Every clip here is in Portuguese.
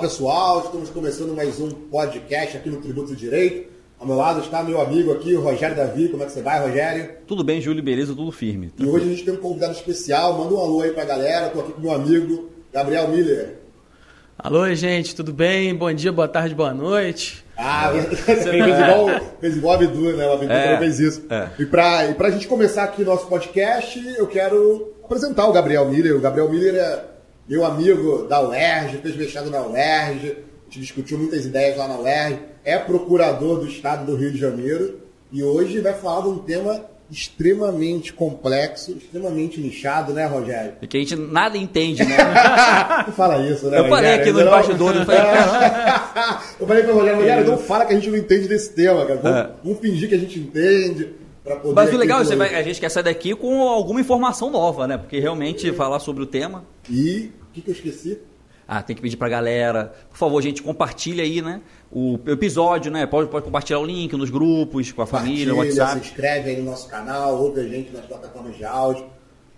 pessoal, estamos começando mais um podcast aqui no Tributo Direito. Ao meu lado está meu amigo aqui, o Rogério Davi. Como é que você vai, Rogério? Tudo bem, Júlio, beleza, tudo firme. E hoje a gente tem um convidado especial. Manda um alô aí pra galera. Estou aqui com meu amigo Gabriel Miller. Alô, gente, tudo bem? Bom dia, boa tarde, boa noite. Ah, fez igual, fez igual a Abdu, né? O Abdu É, também fez isso. é. E para e pra gente começar aqui nosso podcast, eu quero apresentar o Gabriel Miller. O Gabriel Miller é meu amigo da UERJ, fez mestrado na UERJ, a gente discutiu muitas ideias lá na UERJ, é procurador do Estado do Rio de Janeiro e hoje vai falar de um tema extremamente complexo, extremamente nichado, né, Rogério? E que a gente nada entende, né? Não fala isso, né? Eu falei Rogério? aqui no não- eu falei, eu falei pra Rogério, Rogério, não fala que a gente não entende desse tema, cara. Vamos, É. vamos fingir que a gente entende. Mas o legal é que a gente quer sair daqui com alguma informação nova, né? Porque realmente falar sobre o tema. E o que, que eu esqueci? Ah, tem que pedir pra galera. Por favor, gente, compartilha aí, né? O episódio, né? Pode, pode compartilhar o link nos grupos, com a família, no WhatsApp. Se inscreve aí no nosso canal, ouve a gente nas plataformas de áudio.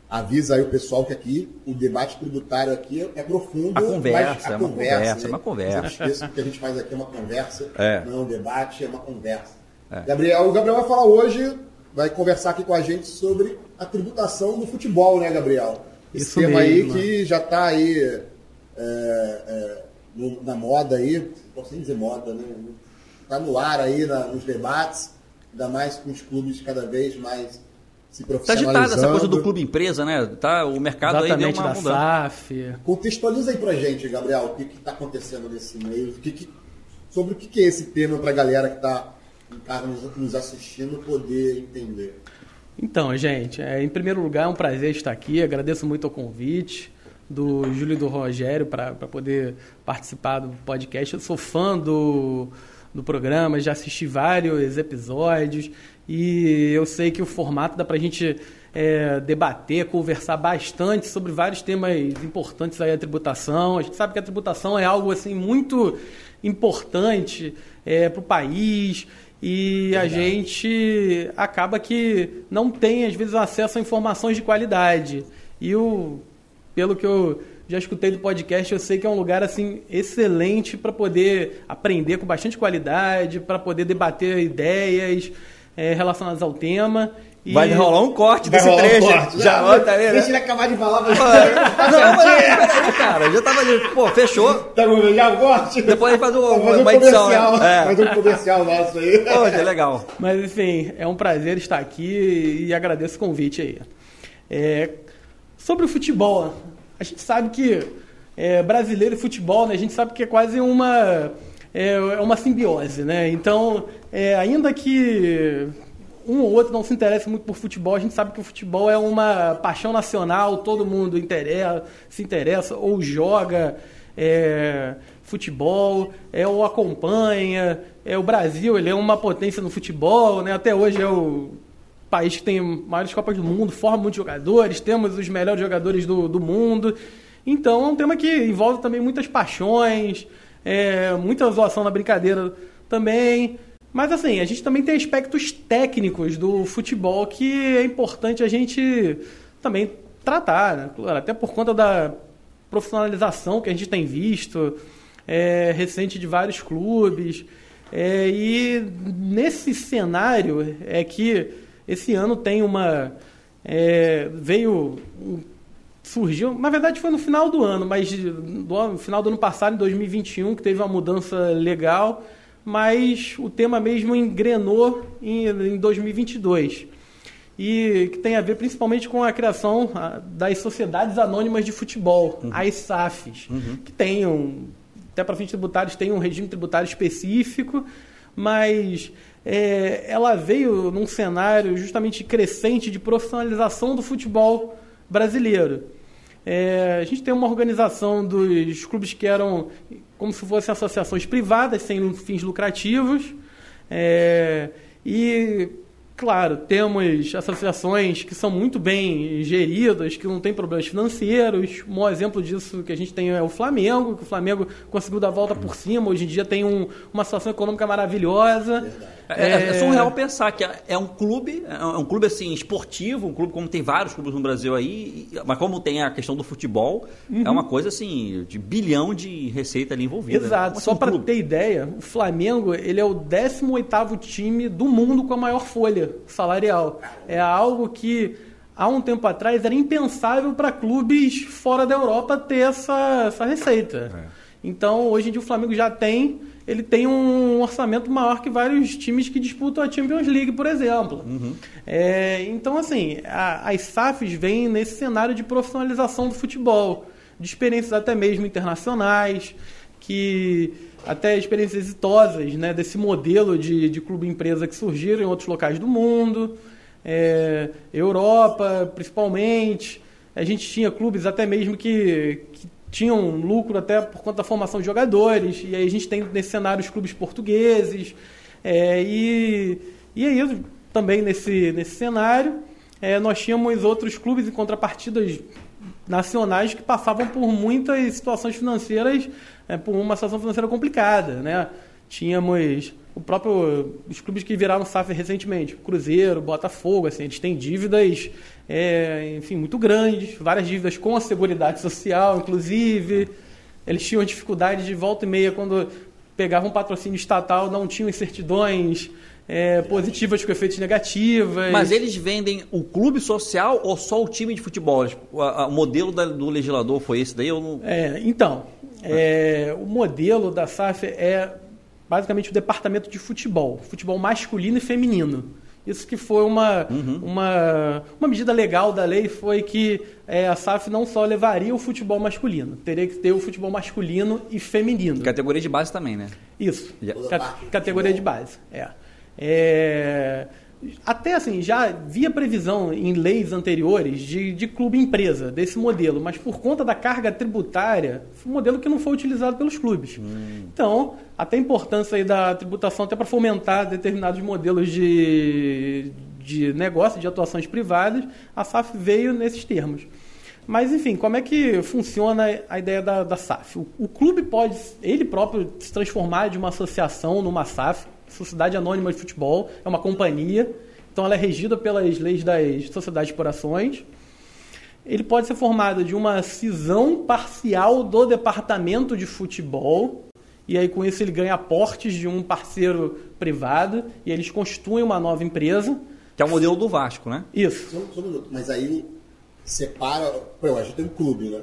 Avisa aí o pessoal que aqui o debate tributário aqui é profundo. A conversa, a é uma conversa, conversa, né? é uma conversa. Não esqueça que o que a gente faz aqui é uma conversa, É. não é um debate, é uma conversa. É. Gabriel, o Gabriel vai falar hoje, vai conversar aqui com a gente sobre a tributação do futebol, né, Gabriel? Esse Isso tema aí mesmo. que já está aí é, é, no- na moda aí, não posso nem dizer moda, né? Está no ar aí na- nos debates, ainda mais com os clubes cada vez mais se profissionalizando. agitada essa coisa do clube empresa, né? Tá, o mercado aí Exatamente, deu uma da mudança. SAF. Contextualiza aí pra gente, Gabriel, o que está acontecendo nesse meio, o que que- sobre o que, que é esse tema pra galera que está nos, nos assistindo poder entender. Então, gente, é, em primeiro lugar, é um prazer estar aqui. Agradeço muito o convite do Júlio e do Rogério para poder participar do podcast. Eu sou fã do, do programa, já assisti vários episódios e eu sei que o formato dá para a gente é, debater, conversar bastante sobre vários temas importantes aí a tributação. A gente sabe que a tributação é algo assim muito importante para o país e a gente acaba que não tem, às vezes, acesso a informações de qualidade. E o, pelo que eu já escutei do podcast, eu sei que é um lugar assim excelente para poder aprender com bastante qualidade, para poder debater ideias eh, relacionadas ao tema. E- Vai rolar um corte Vai desse rolar um trecho. corte. Já, Já, tá vendo? Deixa ele acabar de falar. Mas... Não, mas peraí, cara. Já tava ali. Pô, fechou. Tá bom, já corte. Depois faz um- fazer um uma edição, né? comercial. É. Faz um comercial nosso aí. Pô, que legal. Mas enfim, é um prazer estar aqui e agradeço o convite aí. É, sobre o futebol, a gente sabe que é, brasileiro e futebol, né, a gente sabe que é quase uma é, é uma simbiose, né? Então, é, ainda que um ou outro não se interesse muito por futebol, a gente sabe que o futebol é uma paixão nacional, todo mundo interessa, se interessa ou joga é, futebol, é, ou acompanha. É, o Brasil ele é uma potência no futebol, né? até hoje é o país que tem maiores Copas do Mundo, forma muitos jogadores, temos os melhores jogadores do, do mundo. Então é um tema que envolve também muitas paixões, é, muita zoação na brincadeira também. Mas assim, a gente também tem aspectos técnicos do futebol que é importante a gente também tratar, né? Até por conta da profissionalização que a gente tem visto é, recente de vários clubes. É, e nesse cenário é que esse ano tem uma. é, veio. surgiu. Na verdade foi no final do ano, mas no final do ano passado, em 2021, que teve uma mudança legal, mas o tema mesmo engrenou em, em 2022 e que tem a ver principalmente com a criação das sociedades anônimas de futebol, as SAFs, que tem um, até para fins tributários tem um regime tributário específico, mas é, ela veio num cenário justamente crescente de profissionalização do futebol brasileiro. É, a gente tem uma organização dos clubes que eram como se fossem associações privadas, sem fins lucrativos, é, e Claro, temos associações que são muito bem geridas, que não têm problemas financeiros. Um exemplo disso que a gente tem é o Flamengo, que o Flamengo conseguiu dar a volta por cima. Hoje em dia tem um- uma situação econômica maravilhosa. É, é, é surreal pensar que é um clube, é um clube assim esportivo, um clube como tem vários clubes no Brasil aí, mas como tem a questão do futebol, uhum. é uma coisa assim de bilhão de receita ali envolvida. Exato. Só para ter ideia, o Flamengo ele é o 18º time do mundo com a maior folha salarial. É algo que há um tempo atrás era impensável para clubes fora da Europa ter essa, essa receita. É. Então, hoje em dia o Flamengo já tem, ele tem um orçamento maior que vários times que disputam a Champions League, por exemplo. Uhum. É, então, assim, a, as SAFs vêm nesse cenário de profissionalização do futebol, de experiências até mesmo internacionais, que até experiências exitosas né, desse modelo de, de clube-empresa que surgiram em outros locais do mundo, é, Europa principalmente. A gente tinha clubes até mesmo que, que tinham lucro até por conta da formação de jogadores, e aí a gente tem nesse cenário os clubes portugueses, é, e, e aí também nesse, nesse cenário é, nós tínhamos outros clubes em contrapartidas nacionais que passavam por muitas situações financeiras, é, por uma situação financeira complicada, né? Tínhamos o próprio os clubes que viraram SAF recentemente, Cruzeiro, Botafogo, assim, eles têm dívidas, é, enfim, muito grandes, várias dívidas com a Seguridade Social, inclusive. Eles tinham dificuldade de volta e meia quando pegavam um patrocínio estatal, não tinham certidões é, positivas com efeitos negativos. Mas eles vendem o clube social ou só o time de futebol? O, modelo do legislador foi esse daí? Não... é, então, é, o modelo da SAF é basicamente o departamento de futebol, futebol masculino e feminino. Isso que foi uma, uhum. uma, uma medida legal da lei foi que é, a SAF não só levaria o futebol masculino, teria que ter o futebol masculino e feminino. Categoria de base também, né? Isso, categoria de base, é. é até assim, já havia previsão em leis anteriores de, de clube-empresa, desse modelo, mas por conta da carga tributária, foi um modelo que não foi utilizado pelos clubes. Hum. Então, até a importância aí da tributação, até para fomentar determinados modelos de, de negócio, de atuações privadas, a SAF veio nesses termos. Mas, enfim, como é que funciona a ideia da, da SAF? O, o clube pode, ele próprio, se transformar de uma associação numa SAF, Sociedade Anônima de Futebol, é uma companhia, então ela é regida pelas leis das sociedades por ações. Ele pode ser formado de uma cisão parcial do departamento de futebol, e aí com isso ele ganha aportes de um parceiro privado, e eles constituem uma nova empresa. Que é o modelo do Vasco, né? Isso. Só, só um minuto, mas aí separa. Pô, a gente tem um clube, né?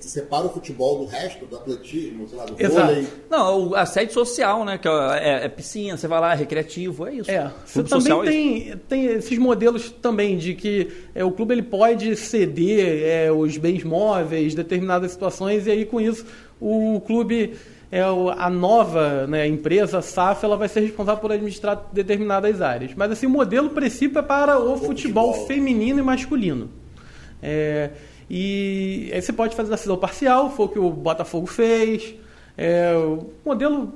Você separa o futebol do resto, do atletismo, sei lá, do Exato. vôlei. Não, a sede social, né? Que é, é, piscina, você vai lá, é recreativo, é isso. É. Você também tem, é tem esses modelos também de que é, o clube ele pode ceder é, os bens móveis, determinadas situações, e aí com isso o clube é a nova né, empresa, a SAF, ela vai ser responsável por administrar determinadas áreas. Mas assim, o modelo princípio é para o, o futebol, futebol, feminino e masculino. É, e aí você pode fazer a decisão parcial, foi o que o Botafogo fez. É, o modelo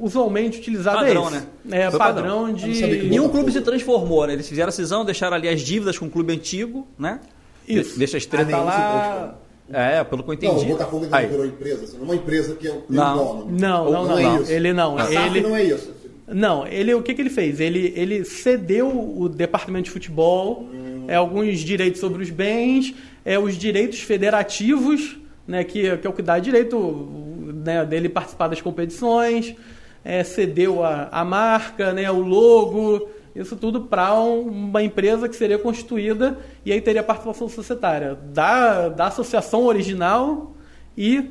usualmente utilizado padrão, é esse. Né? É, padrão, padrão de. Nenhum clube se transformou, né? Eles fizeram a cisão, deixaram ali as dívidas com o clube antigo, né? Isso. Deixa a estrela ah, lá. É, pelo que eu entendi. Não, o Botafogo ainda não virou empresa, assim, não é uma empresa que é o não. dono. Não, não, não, não, é não. Ele não. A ele não é isso. Não, ele, o que, que ele fez? Ele, ele cedeu o departamento de futebol, hum. é, alguns direitos sobre os bens, é, os direitos federativos, né, que, que é o que dá direito né, dele participar das competições, é, cedeu a, a marca, né, o logo, isso tudo para um, uma empresa que seria constituída e aí teria participação societária da, da associação original e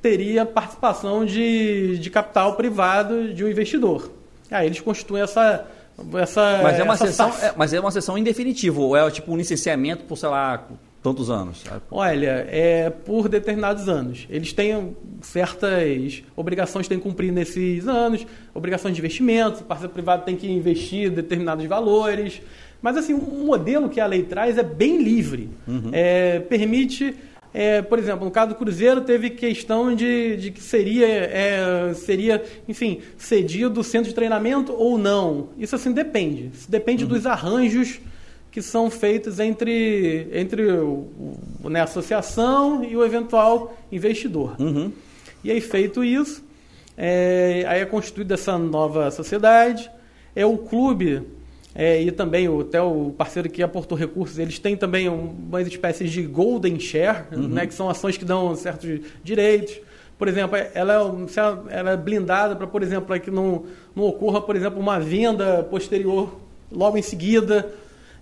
teria participação de, de capital privado de um investidor. Aí eles constituem essa. essa mas é uma sessão, é, mas é uma sessão em definitivo, ou é tipo um licenciamento por, sei lá, tantos anos? Olha, é por determinados anos. Eles têm certas obrigações que têm que cumprir nesses anos, obrigações de investimento, o parceiro privado tem que investir determinados valores. Mas assim, o modelo que a lei traz é bem livre. Uhum. É, permite é, por exemplo, no caso do Cruzeiro, teve questão de, de que seria, é, seria, enfim, cedido o centro de treinamento ou não. Isso assim depende. Depende uhum. dos arranjos que são feitos entre, entre o, né, a associação e o eventual investidor. Uhum. E aí, feito isso, é, aí é constituída essa nova sociedade. é o clube é, e também o, até o parceiro que aportou recursos, eles têm também um, umas espécies de golden share, uhum. né, que são ações que dão certos direitos. Por exemplo, ela é, ela é blindada para, por exemplo, para que não, não ocorra, por exemplo, uma venda posterior logo em seguida.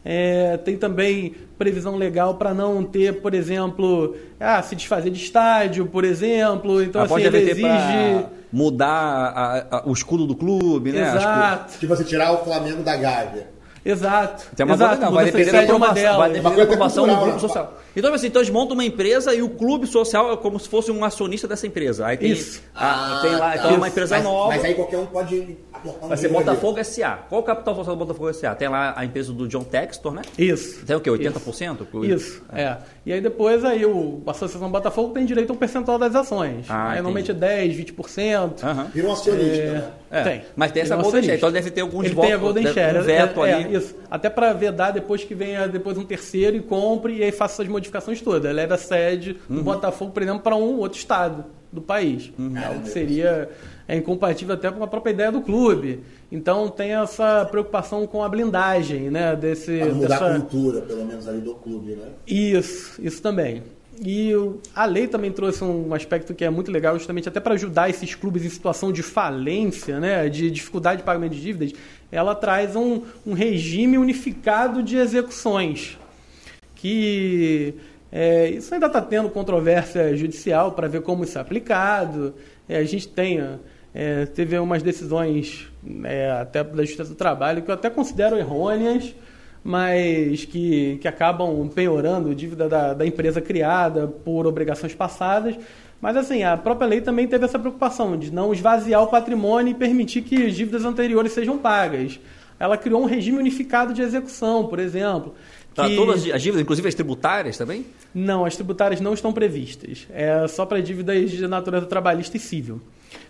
É, tem também previsão legal para não ter, por exemplo, ah, se desfazer de estádio, por exemplo. Então, ah, assim, ele exige. Mudar a, a, o escudo do clube, né? Exato. Tipo, você tirar o Flamengo da Gávea. Exato. Tem uma Exato. Coisa, não, vai depender da aprovação, vai depender da aprovação do grupo social. Então, assim, então eles montam uma empresa e o clube social é como se fosse um acionista dessa empresa. Aí tem, Isso. A, ah, tem lá, então é uma empresa mas, nova. Mas aí qualquer um pode Vai ser Botafogo. SA. Qual o capital social do Botafogo SA? Tem lá a empresa do John Textor, né? Isso. Tem o quê? 80%? Isso. Isso. É. é. E aí depois aí o, a Associação Botafogo tem direito a um percentual das ações. Ah, aí, normalmente é 10, 20%. Uhum. Vira um acionista, é, né? É. Tem. Mas tem essa Golden Share. Então deve ter alguns Ele votos. Tem a Golden Share. Um veto é, ali. isso. Até para vedar depois que venha depois um terceiro e compre e aí faça essas modificações todas. Leve a sede do uhum. Botafogo, por exemplo, para um outro estado do país. Uhum. É, o que seria é incompatível até com a própria ideia do clube. Então tem essa preocupação com a blindagem, né? Desse, pra mudar dessa... a cultura, pelo menos ali do clube, né? Isso, isso também. E a lei também trouxe um aspecto que é muito legal, justamente até para ajudar esses clubes em situação de falência, né, de dificuldade de pagamento de dívidas, ela traz um, um regime unificado de execuções. Que é, isso ainda está tendo controvérsia judicial para ver como isso é aplicado. É, a gente tem, é, teve umas decisões é, até da Justiça do Trabalho que eu até considero errôneas, mas que, que acabam penhorando a dívida da, da empresa criada por obrigações passadas. Mas assim, a própria lei também teve essa preocupação de não esvaziar o patrimônio e permitir que as dívidas anteriores sejam pagas. Ela criou um regime unificado de execução, por exemplo. Tá, todas as dívidas, inclusive as tributárias também? Não, as tributárias não estão previstas. É só para dívidas de natureza trabalhista e civil.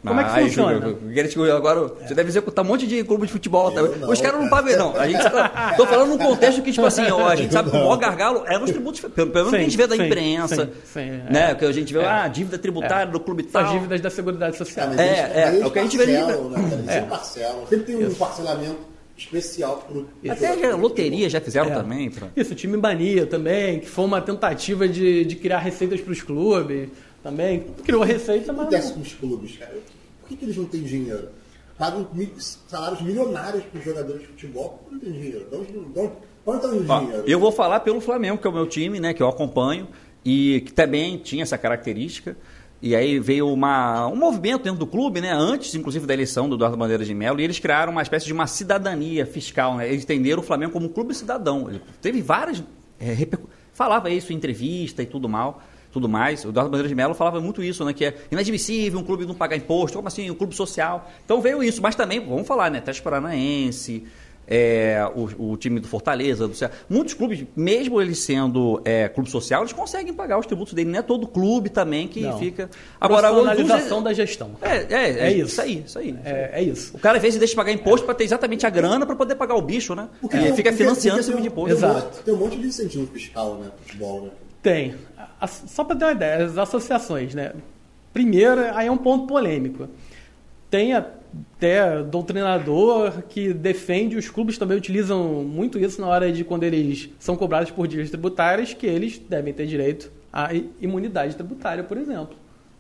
Como é que funciona? Eu, agora, você deve executar um monte de clube de futebol. Tá? Não, Os caras não pagam, não. A gente tá, tô falando num contexto que, tipo assim, ó, a gente sabe que o maior gargalo é nos tributos, pelo menos que a gente vê da imprensa. Sim, sim, né? É, que a gente vê, é, ah, dívida tributária é, do clube tal. As dívidas da Seguridade Social. É, é, é, o que a gente vê. Né? É. Parcela. Sempre tem um parcelamento especial pro Até a loteria já fizeram é. também. Pra... Isso, time mania também, que foi uma tentativa de, de criar receitas para os clubes também. Criou receita, mas. O que acontece com os clubes, cara? Por que, que eles não têm dinheiro? Pagam salários milionários para os jogadores de futebol, por que não tem dinheiro? Onde está o dinheiro? Eu vou falar pelo Flamengo, que é o meu time, né, que eu acompanho, e que também tinha essa característica. E aí veio uma, um movimento dentro do clube, né? Antes, inclusive, da eleição do Eduardo Bandeira de Mello, e eles criaram uma espécie de uma cidadania fiscal, né? Eles entenderam o Flamengo como um clube cidadão. Ele teve várias. É, falava isso em entrevista e tudo mal. Tudo mais. O Eduardo Bandeira de Mello falava muito isso, né? Que é inadmissível um clube não pagar imposto, como assim, um clube social. Então veio isso, mas também, vamos falar, né? Teste Paranaense, é, o, o, time do Fortaleza, do Ceará. Muitos clubes, mesmo eles sendo é, clube social, eles conseguem pagar os tributos dele. Não é todo clube também que não. fica. Agora, a analisação da gestão. É, é, é, é isso. isso aí, isso aí. É, é, isso. O cara às vezes deixa de pagar imposto para ter exatamente a grana para poder pagar o bicho, né? Porque, e fica financiando esse de imposto. Exato. Tem um monte de incentivo fiscal, né? Futebol, né? Tem. Só para ter uma ideia, as associações, né? Primeiro, aí é um ponto polêmico. Tem a até doutrinador que defende, os clubes também utilizam muito isso na hora de quando eles são cobrados por dívidas tributárias, que eles devem ter direito à imunidade tributária, por exemplo.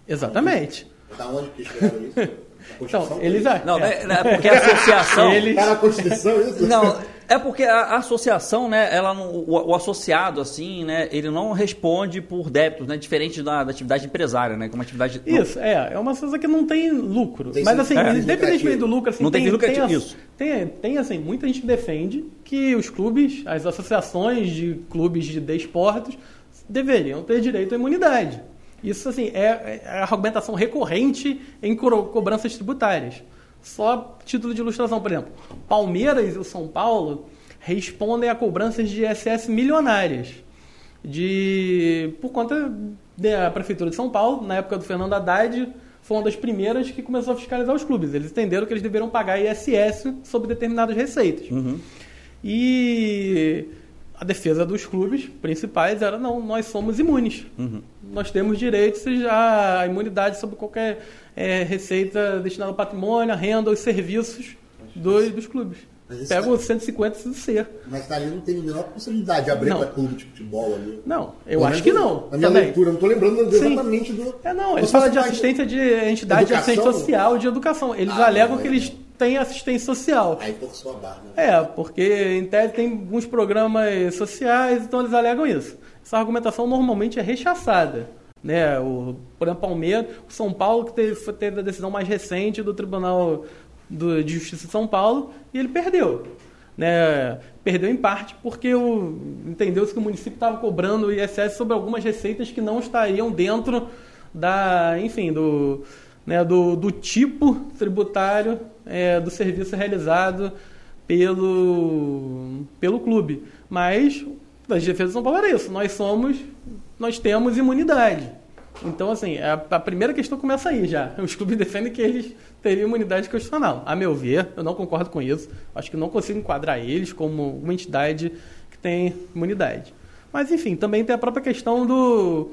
Exatamente. Da onde que isso? Então, eles é, não, é, é porque a associação. eles... Tá na Constituição isso? Não, é porque a, associação, né, ela não, o, o, associado, assim, né, ele não responde por débitos, né, diferente da, da atividade empresária, né, como atividade... Isso, é, é uma associação que não tem lucro. Tem Mas, assim, é. independentemente do lucro, assim, não tem, tem lucro, tem, isso. Tem, tem, assim, muita gente que defende que os clubes, as associações de clubes de desportos, deveriam ter direito à imunidade. Isso, assim, é, é a argumentação recorrente em co cobranças tributárias. Só título de ilustração, por exemplo. Palmeiras e o São Paulo respondem a cobranças de ISS milionárias de por conta da prefeitura de São Paulo, na época do Fernando Haddad, foi uma das primeiras que começou a fiscalizar os clubes. Eles entenderam que eles deveriam pagar ISS sobre determinadas receitas. Uhum. E a defesa dos clubes principais era não, nós somos imunes. Uhum. Nós temos direito à imunidade sobre qualquer é, receita destinada ao patrimônio, à renda, aos serviços dos, dos clubes. pega o 150 do ser. Mas ali não tem a menor possibilidade de abrir para clube de futebol ali. Não, eu acho que não. Na minha também. leitura, não estou lembrando exatamente Sim. do. É, não, eles falam de assistência de entidade educação? de assistência social, de educação. Eles ah, alegam não, que é. eles têm assistência social. Aí forçou a barra. Né? É, porque em tese tem alguns programas sociais, então eles alegam isso. Essa argumentação normalmente é rechaçada. Né? O, por exemplo, Palmeiras, o São Paulo, que teve, teve a decisão mais recente do Tribunal do, de Justiça de São Paulo, e ele perdeu. Né? Perdeu em parte porque entendeu-se que o município estava cobrando o ISS sobre algumas receitas que não estariam dentro da, enfim, do, né, do, do tipo tributário é, do serviço realizado pelo, pelo clube. Mas as defesas de São Paulo era isso. Nós somos, nós temos imunidade. Então, assim, a, a, primeira questão começa aí já. Os clubes defendem que eles teriam imunidade constitucional. A meu ver, eu não concordo com isso. Acho que não consigo enquadrar eles como uma entidade que tem imunidade. Mas, enfim, também tem a própria questão do.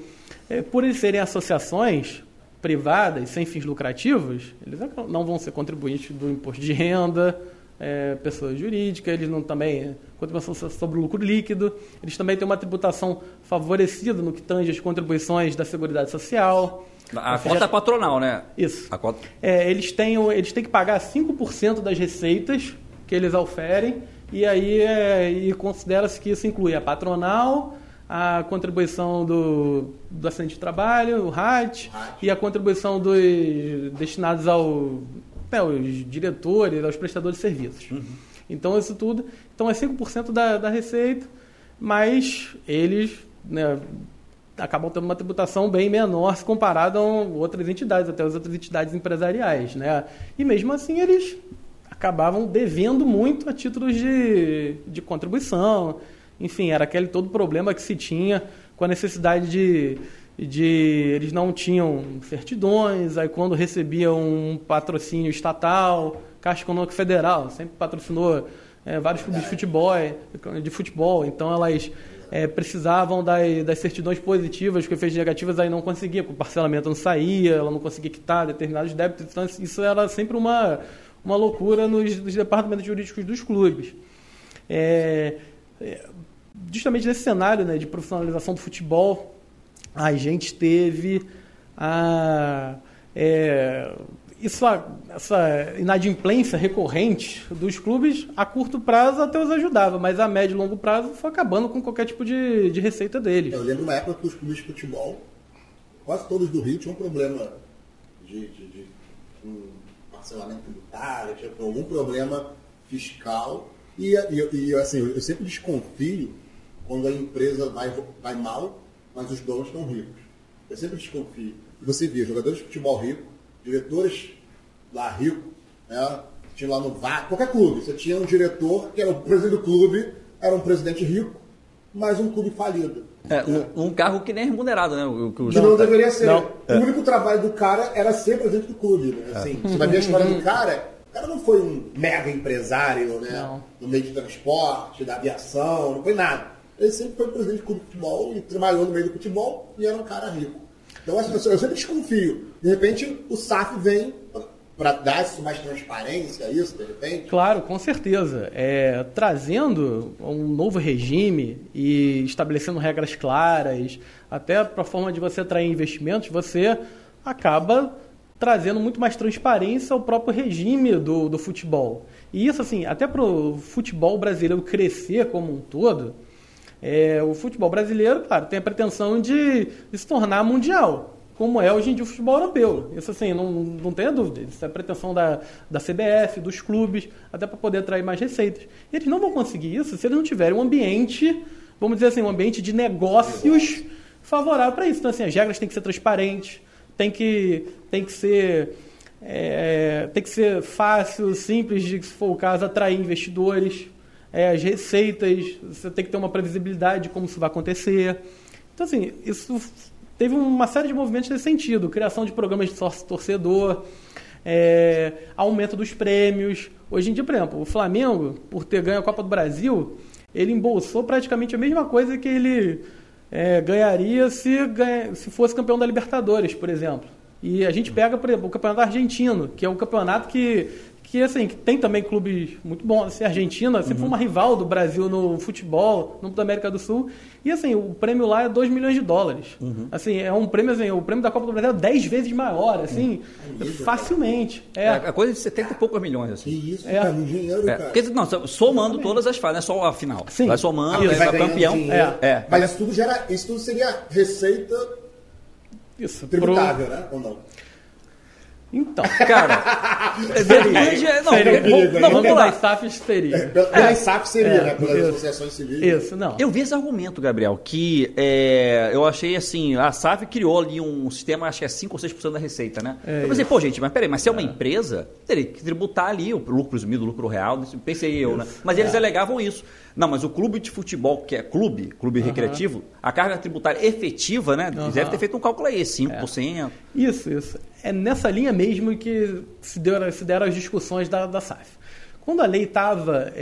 É, por eles serem associações privadas, sem fins lucrativos, eles não vão ser contribuintes do imposto de renda, é, pessoa jurídica, eles não também contribuição sobre o lucro líquido, eles também têm uma tributação favorecida no que tange as contribuições da Seguridade Social. A cota seja, patronal, né? Isso. A cota... É, eles, têm, eles têm que pagar 5% das receitas que eles oferem e aí é, e considera-se que isso inclui a patronal, a contribuição do, do acidente de trabalho, o RAT, e a contribuição dos destinados ao né, os diretores, aos prestadores de serviços. Uhum. Então, isso tudo. Então, é 5% da, da receita, mas eles né, acabam tendo uma tributação bem menor se comparado a outras entidades, até as outras entidades empresariais. Né? E mesmo assim, eles acabavam devendo muito a títulos de, de contribuição. Enfim, era aquele todo problema que se tinha com a necessidade de de eles não tinham certidões, aí quando recebiam um patrocínio estatal, Caixa Econômica Federal sempre patrocinou é, vários clubes de futebol, de futebol, então elas é, precisavam das, das, certidões positivas, com efeitos negativos aí não conseguia, porque o parcelamento não saía, ela não conseguia quitar determinados débitos, então isso era sempre uma, uma loucura nos, nos departamentos jurídicos dos clubes. É, é justamente nesse cenário né, de profissionalização do futebol, a gente teve a, é, isso, essa inadimplência recorrente dos clubes a curto prazo até os ajudava, mas a médio e longo prazo foi acabando com qualquer tipo de, de receita deles. Eu lembro uma época que os clubes de futebol, quase todos do Rio, tinham um problema de, de, de um parcelamento tributário, tinha algum problema fiscal. E, e, e assim, eu sempre desconfio quando a empresa vai, vai mal mas os donos estão ricos. Eu sempre desconfio. E você via jogadores de futebol rico, diretores lá ricos, né? tinha lá no VAR, qualquer clube, você tinha um diretor que era o presidente do clube, era um presidente rico, mas um clube falido. É, um, um, cargo que nem é remunerado, né? O, que não, não deveria ser. Não. O único trabalho do cara era ser presidente do clube. Né? Assim, é. Você vai ver a história do cara, o cara não foi um mega empresário né? no meio de transporte, da aviação, não foi nada ele sempre foi presidente de futebol e trabalhou no meio do futebol e era um cara rico. Então, assim, eu sempre desconfio. De repente, o SAF vem para dar isso mais transparência isso, de repente? Claro, com certeza. É, trazendo um novo regime e estabelecendo regras claras, até para a forma de você atrair investimentos, você acaba trazendo muito mais transparência ao próprio regime do, do futebol. E isso, assim, até para o futebol brasileiro crescer como um todo, é, o futebol brasileiro, claro, tem a pretensão de, se tornar mundial, como é hoje em dia o futebol europeu. Isso assim, não, não tenha dúvida. Isso é a pretensão da, da CBF, dos clubes, até para poder atrair mais receitas. E eles não vão conseguir isso se eles não tiverem um ambiente, vamos dizer assim, um ambiente de negócios favorável para isso. Então, assim, as regras têm que ser transparentes, tem que, tem que ser. É, tem que ser fácil, simples de, se for o caso, atrair investidores é, as receitas, você tem que ter uma previsibilidade de como isso vai acontecer. Então, assim, isso teve uma série de movimentos nesse sentido. Criação de programas de sócio torcedor, é, aumento dos prêmios. Hoje em dia, por exemplo, o Flamengo, por ter ganho a Copa do Brasil, ele embolsou praticamente a mesma coisa que ele é, ganharia se, se fosse campeão da Libertadores, por exemplo. E a gente pega, por exemplo, o campeonato argentino, que é um campeonato que, que assim, que tem também clubes muito bons, assim, a Argentina sempre foi uma rival do Brasil no futebol, no da América do Sul, e assim, o prêmio lá é 2 milhões de dólares. Assim, é um prêmio, assim, o prêmio da Copa do Brasil é 10 vezes maior, assim, facilmente. É, É, a coisa de 70 e poucos milhões, Que assim. isso, É. cara, dinheiro, É, cara. porque, não, somando todas as fases, não é só a final. Sim. Vai somando, Ah, vai campeão. dinheiro. É. Mas isso tudo, gera, isso tudo seria receita isso. pro- tributável, né? Ou não? Então, Cara, depende. de- Não, seria, não, vamos lá. das SAFs seria. Pela, pela SAF seria, É, né? Pelas isso. associações civis. Isso, não. Eu vi esse argumento, Gabriel, que é, eu achei assim, a SAF criou ali um sistema, acho que é 5 ou 6% da receita, né? É eu pensei, pô, gente, mas peraí, mas se é uma empresa, teria que tributar ali o lucro presumido, o lucro real, pensei eu, né? Mas eles alegavam isso. Não, mas o clube de futebol, que é clube, clube recreativo, a carga tributária efetiva, né? Deve ter feito um cálculo aí, 5%. Isso, isso. É nessa linha mesmo que se, deu, se deram as discussões da, da SAF. Quando a lei estava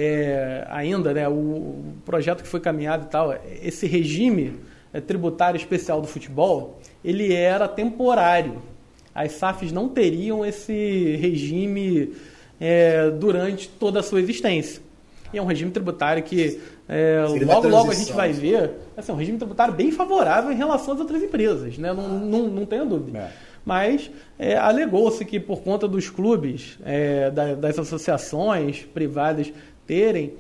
ainda, né, o, o projeto que foi caminhado e tal, esse regime é, tributário especial do futebol, ele era temporário. As SAFs não teriam esse regime é, durante toda a sua existência. E é um regime tributário que é, logo, logo a gente vai ver, assim, um regime tributário bem favorável em relação às outras empresas, né? não, não, não tenha dúvida. Mas é, alegou-se que por conta dos clubes, é, da- das associações privadas terem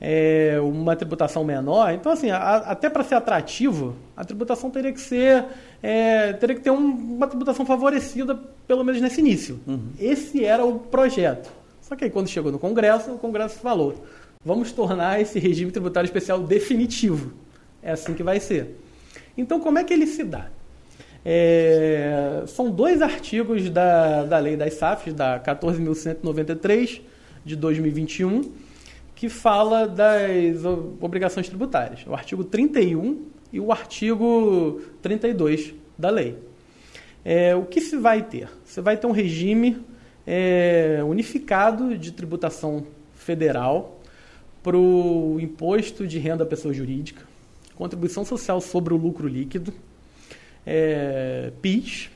é, uma tributação menor, então assim, a- até para ser atrativo, a tributação teria que ser, é, teria que ter um- uma tributação favorecida, pelo menos nesse início. Esse era o projeto. Só que aí quando chegou no Congresso, o Congresso falou, vamos tornar esse regime tributário especial definitivo. É assim que vai ser. Então como é que ele se dá? É, são dois artigos da, da lei das SAFs, da 14.193 de 2021, que fala das obrigações tributárias. O artigo 31 e o artigo 32 da lei. É, o que se vai ter? Você vai ter um regime é, unificado de tributação federal para o imposto de renda à pessoa jurídica, contribuição social sobre o lucro líquido, é, PIS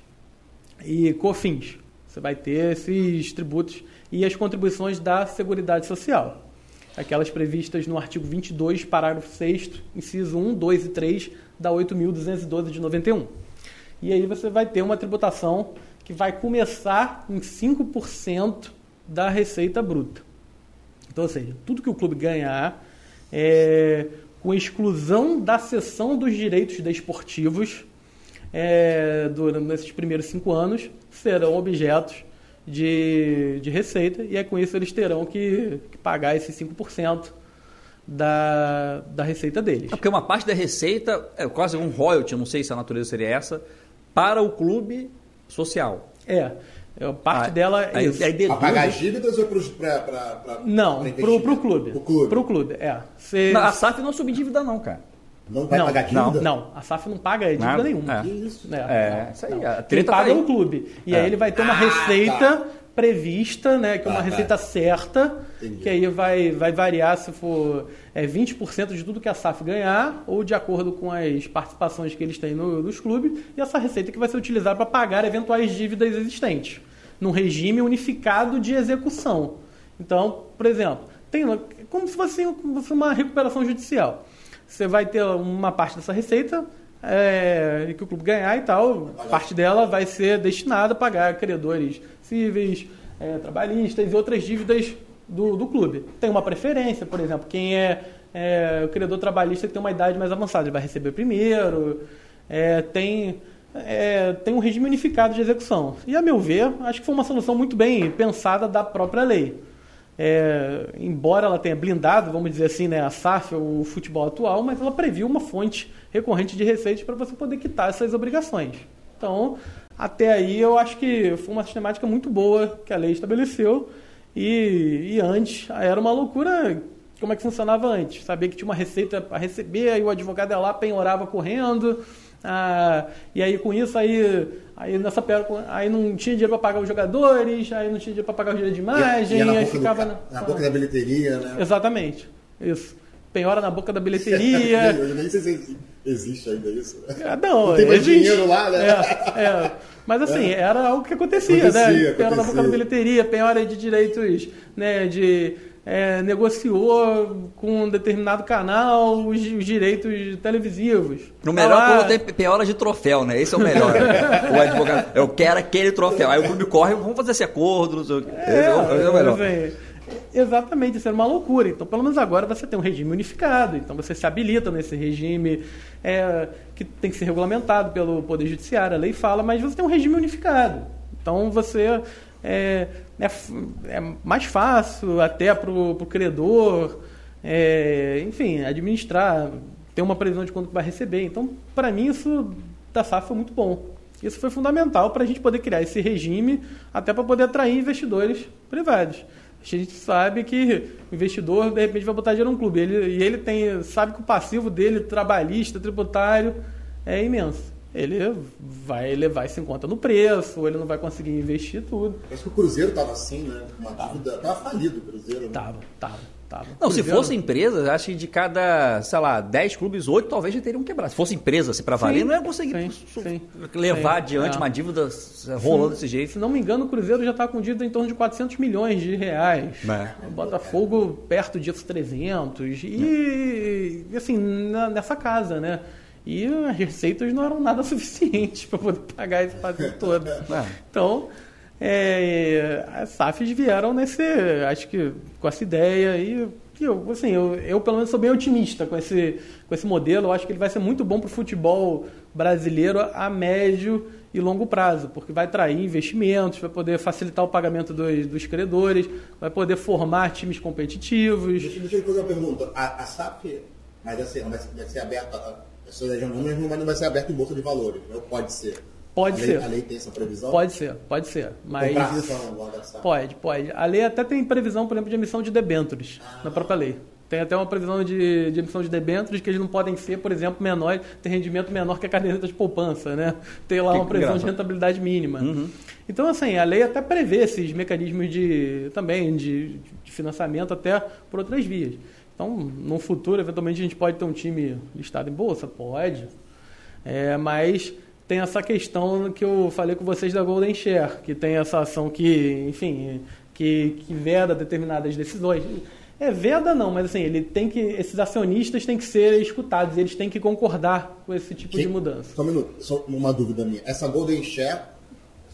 e COFINS. Você vai ter esses tributos e as contribuições da Seguridade Social. Aquelas previstas no artigo 22, parágrafo 6 inciso 1, 2 e 3 da 8.212 de 91. E aí você vai ter uma tributação que vai começar em 5% da receita bruta. Então, ou seja, tudo que o clube ganhar, é, com exclusão da cessão dos direitos desportivos, é, durante nesses primeiros cinco anos, serão objetos de, de receita, e é com isso eles terão que, que pagar esses 5% da, da receita deles. É porque uma parte da receita é quase um royalty, não sei se a natureza seria essa, para o clube social. É, é, parte Ah, dela é aí, isso. aí deduz- pagar as dívidas ou pra, Não, pro investimento? clube. Pro clube. Pro clube, é. Não, a SAF não subdívida não, cara. Não vai não, pagar dívida? Não, a SAF não paga dívida Nada. nenhuma. É. Isso? É, não, isso aí, não. a Quem treta tá paga é o clube. E É. aí ele vai ter uma Ah, receita tá. prevista, né? Que é uma Tá, tá. receita certa, Entendi. que aí vai, vai variar se for é, 20% de tudo que a SAF ganhar, ou de acordo com as participações que eles têm no- nos clubes, e essa receita que vai ser utilizada para pagar eventuais dívidas existentes, num regime unificado de execução. Então, por exemplo, tem como se fosse uma recuperação judicial. Você vai ter uma parte dessa receita é, que o clube ganhar e tal, parte dela vai ser destinada a pagar credores cíveis, é, trabalhistas e outras dívidas do, do clube. Tem uma preferência, por exemplo, quem é, é o credor trabalhista que tem uma idade mais avançada, ele vai receber primeiro. É, tem, é, tem um regime unificado de execução. E, a meu ver, acho que foi uma solução muito bem pensada da própria lei. É, embora ela tenha blindado, vamos dizer assim, né, a SAF, o futebol atual, mas ela previu uma fonte recorrente de receitas para você poder quitar essas obrigações. Então, até aí eu acho que foi uma sistemática muito boa que a lei estabeleceu e, e antes era uma loucura como é que funcionava antes. Sabia que tinha uma receita para receber, aí o advogado ia lá, penhorava correndo, ah, e aí com isso aí, aí nessa pe- aí não tinha dinheiro para pagar os jogadores, aí não tinha dinheiro para pagar o direito de imagem, Ia- ia na aí boca do ficava ca- na boca da bilheteria, né? Exatamente, isso. penhora na boca da bilheteria. Eu nem sei se existe ainda isso. Ah, Não, Não tem mais existe. dinheiro lá, né? É, é. Mas assim, era algo que acontecia, Acontecia, né? Penhora na boca da bilheteria, penhora de direitos, né? De. É, negociou com um determinado canal os, os direitos televisivos. No Tá melhor lá- quando tem penhora de troféu, né? Esse é o melhor. o advogado, eu quero aquele troféu. Aí o clube corre, vamos fazer esse acordo, não sei o quê. Esse é, o, é o melhor. assim, exatamente, isso era uma loucura. Então, pelo menos agora você tem um regime unificado. Então, você se habilita nesse regime é, que tem que ser regulamentado pelo Poder Judiciário. A lei fala, mas você tem um regime unificado. Então, você é, é, é mais fácil até para o credor, é, enfim, administrar, ter uma previsão de quanto vai receber. Então, para mim, isso da SAF foi muito bom. Isso foi fundamental para a gente poder criar esse regime, até para poder atrair investidores privados. A gente sabe que o investidor, de repente, vai botar dinheiro num clube. Ele, e ele tem, sabe que o passivo dele, trabalhista, tributário, é imenso. Ele vai levar isso em conta no preço, ou ele não vai conseguir investir tudo. Acho que o Cruzeiro tava assim, né? Uma dívida. Tava falido o Cruzeiro. né? Tava, tava, tava. Não, se Cruzeiro- fosse empresa, acho que de cada, sei lá, 10 clubes, 8 talvez já teriam quebrado. Se fosse empresa, se pra valer, Sim, não ia conseguir sim, sim. levar Sim, adiante é. uma dívida rolando desse jeito. Se não me engano, o Cruzeiro já está com dívida em torno de 400 milhões de reais. É. O Botafogo perto disso 300. E, e, assim, na- nessa casa, né? E as receitas não eram nada suficientes para poder pagar esse passivo todo. É. Então, é, as SAFs vieram nesse, acho que com essa ideia e eu, assim, eu, eu pelo menos sou bem otimista com esse, com esse modelo. Eu acho que ele vai ser muito bom para o futebol brasileiro a médio e longo prazo, porque vai atrair investimentos, vai poder facilitar o pagamento dos, dos credores, vai poder formar times competitivos. Deixa, deixa eu fazer uma pergunta. A, a SAP, mas assim, vai, ser- vai ser aberta, a a sociedade anônima, mas não vai ser aberta em bolsa de valores, né? Pode ser? Pode a lei, ser. A lei tem essa previsão? Pode ser, pode ser. Mas Comprar ação agora da SAP. Pode, pode. A lei até tem previsão, por exemplo, de emissão de debêntures na própria lei. Tem até uma previsão de, de emissão de debêntures que eles não podem ser, por exemplo, menores, ter rendimento menor que a caderneta de poupança, né? Tem lá Que uma previsão de rentabilidade mínima. Então, assim, a lei até prevê esses mecanismos de também de, de financiamento até por outras vias. Então, no futuro, eventualmente, a gente pode ter um time listado em bolsa? Pode. É, mas tem essa questão que eu falei com vocês da Golden Share, que tem essa ação que, enfim, que, que veda determinadas decisões. É veda não, mas assim, ele tem que. Esses acionistas têm que ser escutados, eles têm que concordar com esse tipo de mudança. Só um minuto, só uma dúvida minha. Essa Golden Share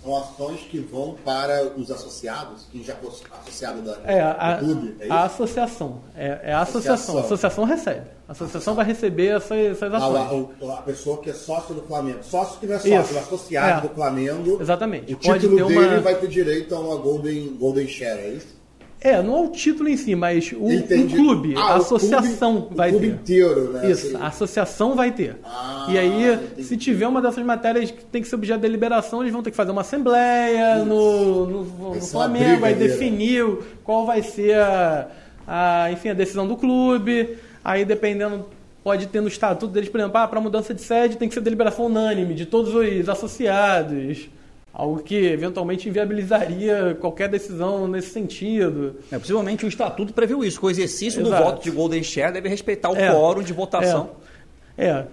são ações que vão para os associados, que já foram associado da, É, a, do clube, é isso? a associação. É, é a associação. Associação. A associação recebe. A associação vai receber essas, essas Ah, ações. a, a pessoa que é sócio do Flamengo. Sócio que não é sócio, Isso. é associado É. do Flamengo. Exatamente. O Pode título dele uma- vai ter direito a uma Golden, Golden Share, é isso? É, não é o título em si, mas o, o clube, Ah, a associação clube- vai o clube ter. inteiro, né? Isso, Assim. a associação vai ter. Ah, e aí, entendi. se tiver uma dessas matérias que tem que ser objeto de deliberação, eles vão ter que fazer uma assembleia no, no, no Vai uma Flamengo, briga, né? definir qual vai ser a, a, enfim, a decisão do clube. Aí, dependendo, pode ter no estatuto deles, por exemplo, ah, para mudança de sede tem que ser deliberação unânime de todos os associados. Algo que eventualmente inviabilizaria qualquer decisão nesse sentido. É, possivelmente o estatuto previu isso, que o exercício do Exato. voto de Golden Share deve respeitar o É. quórum de votação. É, é,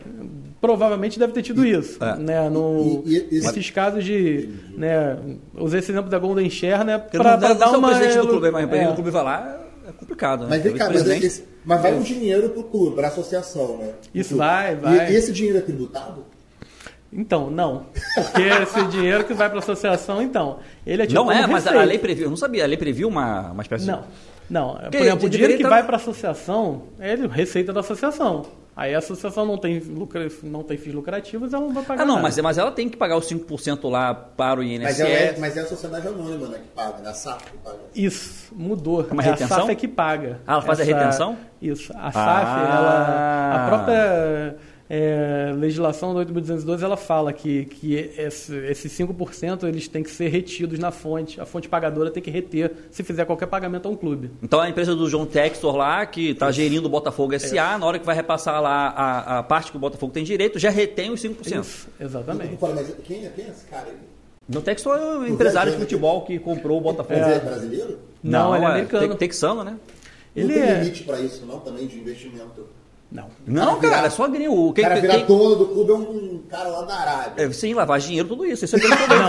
provavelmente deve ter tido isso. É. Né, no, E- e- esse- esses casos de. Né, usei esse exemplo da Golden Share, né? Não, dar não uma. o presidente do clube, mas é. o clube vai lá, é complicado. Né? Mas vem O cá, mas, esse- mas vai um dinheiro pro clube, para a associação, né? Isso, vai, E- vai. E, esse dinheiro é tributado? Então, não. Porque esse dinheiro que vai para a associação, então. Ele é tido Não é, como mas a receita. lei previu. Eu não sabia, a lei previu uma, uma espécie Não. Não, por Que exemplo, o dinheiro que vai para a associação é receita da associação. Aí a associação não tem, lucra, não tem fins lucrativos, ela não vai de. pagar Ah, não, nada. mas, mas ela tem que pagar os 5% lá para o INSS. Mas é, mas é a sociedade anônima né, que paga, né? A SAP que paga. Isso, mudou. Uma é retenção? a SAF é que paga. Ah, ela faz a Essa- retenção? Isso. A SAF, Ah. ela, a própria é, legislação do 8.212, ela fala que, que esse, esses 5% eles têm que ser retidos na fonte. A fonte pagadora tem que reter se fizer qualquer pagamento a um clube. Então a empresa do João Textor lá, que está gerindo o Botafogo SA, na hora que vai repassar lá a, a parte que o Botafogo tem direito, já retém os 5%. Isso, exatamente. Mas quem, é- quem é esse cara aí? João Textor é um empresário de futebol que comprou o Botafogo. Mas é brasileiro? Não, ele é americano. te- texano, né? Ele não tem é- limite pra isso, não, também, de investimento. Não. Não, virar- cara, é só ganhar o. O Quem, cara virar quem, dono do clube é um cara lá da Arábia. é, sim, de dinheiro, tudo isso. Isso é grande problema.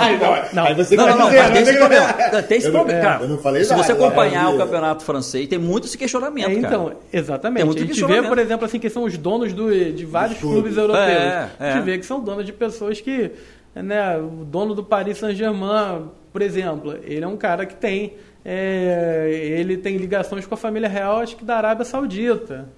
Não. aí você Não, vai não, não, dizer, mas tem esse problema. Tem esse Eu não- problema, cara. Eu não falei Se nada, você acompanhar o campeonato francês, tem muito esse questionamento, É, cara. então, exatamente. Tem muito a gente vê, por exemplo, assim, que são os donos do- de vários clubes. clubes europeus. É, é. A gente vê que são donos de pessoas que, né, o dono do Paris Saint-Germain, por exemplo, ele é um cara que tem, é, ele tem ligações com a família real, acho que da Arábia Saudita.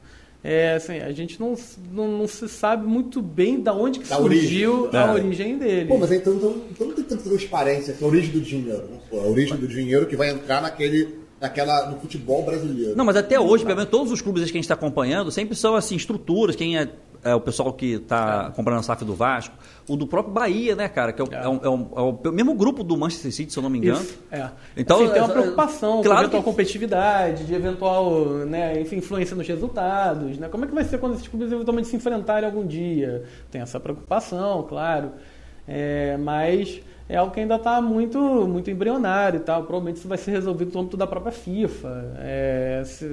É, assim, a gente não, não, não se sabe muito bem da onde que Da surgiu origem. a É. origem dele. Pô, mas então, então, então não tem tanta transparência, essa origem do dinheiro. Supor, a origem do dinheiro que vai entrar naquele, naquela, no futebol brasileiro. Não, mas até hoje, pelo menos todos os clubes que a gente está acompanhando, sempre são assim, estruturas, quem é, é o pessoal que está comprando a SAF do Vasco, o do próprio Bahia, né, cara? Que é o, É. é um- é um- é o mesmo grupo do Manchester City, se eu não me engano. Isso, é. Então, Assim, tem uma é- preocupação claro com eventual que- competitividade, de eventual né, enfim, influência nos resultados. Né? Como é que vai ser quando esses clubes eventualmente se enfrentarem algum dia? Tem essa preocupação, claro. É, mas é algo que ainda está muito, muito embrionário e tal. Provavelmente isso vai ser resolvido no âmbito da própria FIFA, é, esse,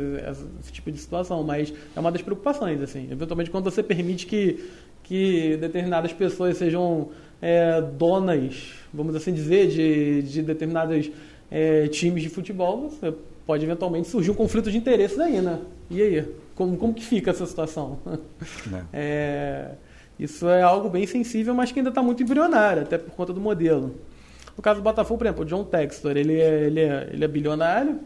esse tipo de situação. Mas é uma das preocupações, assim. Eventualmente, quando você permite que, que determinadas pessoas sejam é, donas, vamos assim dizer, de, de determinados é, times de futebol, você pode eventualmente surgir um conflito de interesses aí, né? E aí? Como, como que fica essa situação? É, isso é algo bem sensível, mas que ainda está muito embrionário, até por conta do modelo. No caso do Botafogo, por exemplo, o John Textor, ele é, ele é, ele é bilionário,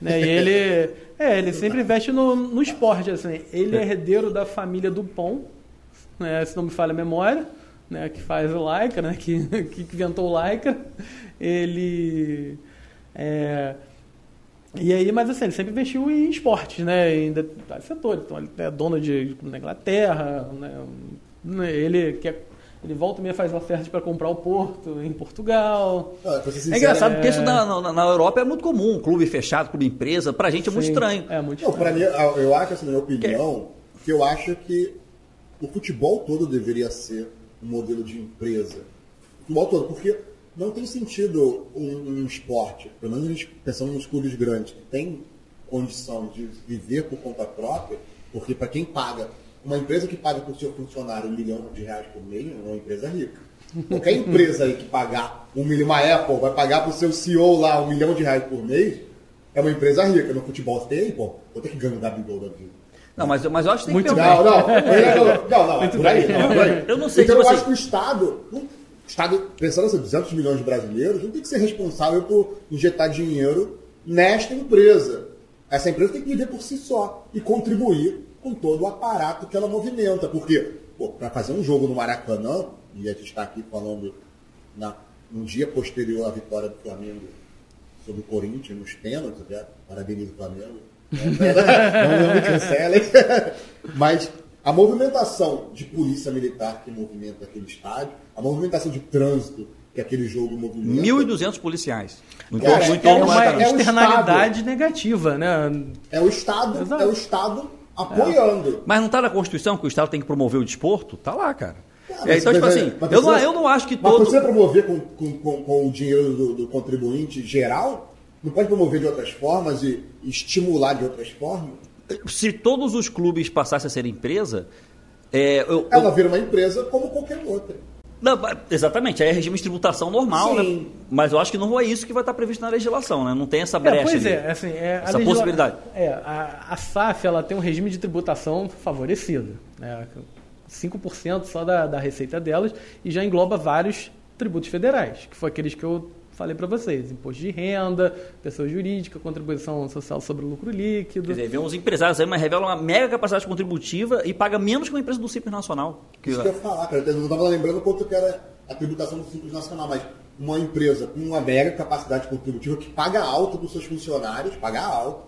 né? E ele, é, ele sempre investe no, no esporte, assim. Ele é herdeiro da família Dupont, né? se não me falha a memória, né? que faz o Lycra, né? que, que inventou o Lycra. Ele... É, e aí, mas assim, ele sempre investiu em esportes, né? Em determinados setores. Então, ele é dono de na Inglaterra, né? Ele quer, ele volta e meia faz ofertas para comprar o Porto em Portugal. Ah, ser É sincero, engraçado né? porque isso na, na, na Europa é muito comum, clube fechado, clube empresa, pra gente é muito Sim, estranho. É muito Não, estranho. pra mim, eu acho, assim, na minha opinião, que eu acho que o futebol todo deveria ser um modelo de empresa. O futebol todo, porque não tem sentido um, um esporte, pelo menos a gente pensando nos clubes grandes, que tem condição de viver por conta própria, porque para quem paga, uma empresa que paga para o seu funcionário um milhão de reais por mês é uma empresa rica. Qualquer empresa aí que pagar um milhão, uma Apple vai pagar para o seu CEO lá um milhão de reais por mês, é uma empresa rica. No futebol você tem aí, pô, vou ter que ganhar o Gabigol da vida. Não, mas, mas eu acho que tem Muito que Não, não, não, não, não, é por aí, não, por aí. Eu não sei, Então eu assim- acho que o Estado, o Estado, pensando assim, 200 milhões de brasileiros, não tem que ser responsável por injetar dinheiro nesta empresa. Essa empresa tem que viver por si só e contribuir com todo o aparato que ela movimenta. Porque, para fazer um jogo no Maracanã, e a gente está aqui falando na, no dia posterior à vitória do Flamengo sobre o Corinthians, nos pênaltis, até, parabenizo o Flamengo. não, me cancelem. Mas a movimentação de polícia militar que movimenta aquele estádio, a movimentação de trânsito que aquele jogo movimenta. 1.200 policiais. Cara, no É do uma é o externalidade negativa, né? É o Estado, Exato. é o Estado apoiando. Mas não está na Constituição que o Estado tem que promover o desporto? Tá lá, cara. Cara, É, então, mas- tipo mas- assim, mas eu não, eu não acho que Mas todo. você promover com, com, com, com o dinheiro do, do contribuinte geral, não pode promover de outras formas e estimular de outras formas? Se todos os clubes passassem a ser empresa, é, eu, eu- Ela vira uma empresa como qualquer outra. Não, exatamente, aí é regime de tributação normal, Sim. né? Mas eu acho que não é isso que vai estar previsto na legislação, né? Não tem essa É, brecha. pois ali. é, assim, é, a Essa legisla- possibilidade. É, a, a SAF ela tem um regime de tributação favorecido. Né? 5% só da, da receita delas e já engloba vários tributos federais, que foi aqueles que eu falei para vocês: imposto de renda, pessoa jurídica, contribuição social sobre o lucro líquido. Quer dizer, vem uns empresários aí, mas revelam uma mega capacidade contributiva e paga menos que uma empresa do Simples Nacional. Que, Isso que eu ia falar, cara. Eu não estava lembrando quanto que era a tributação do Simples Nacional, mas uma empresa com uma mega capacidade contributiva que paga alto para os seus funcionários, paga alto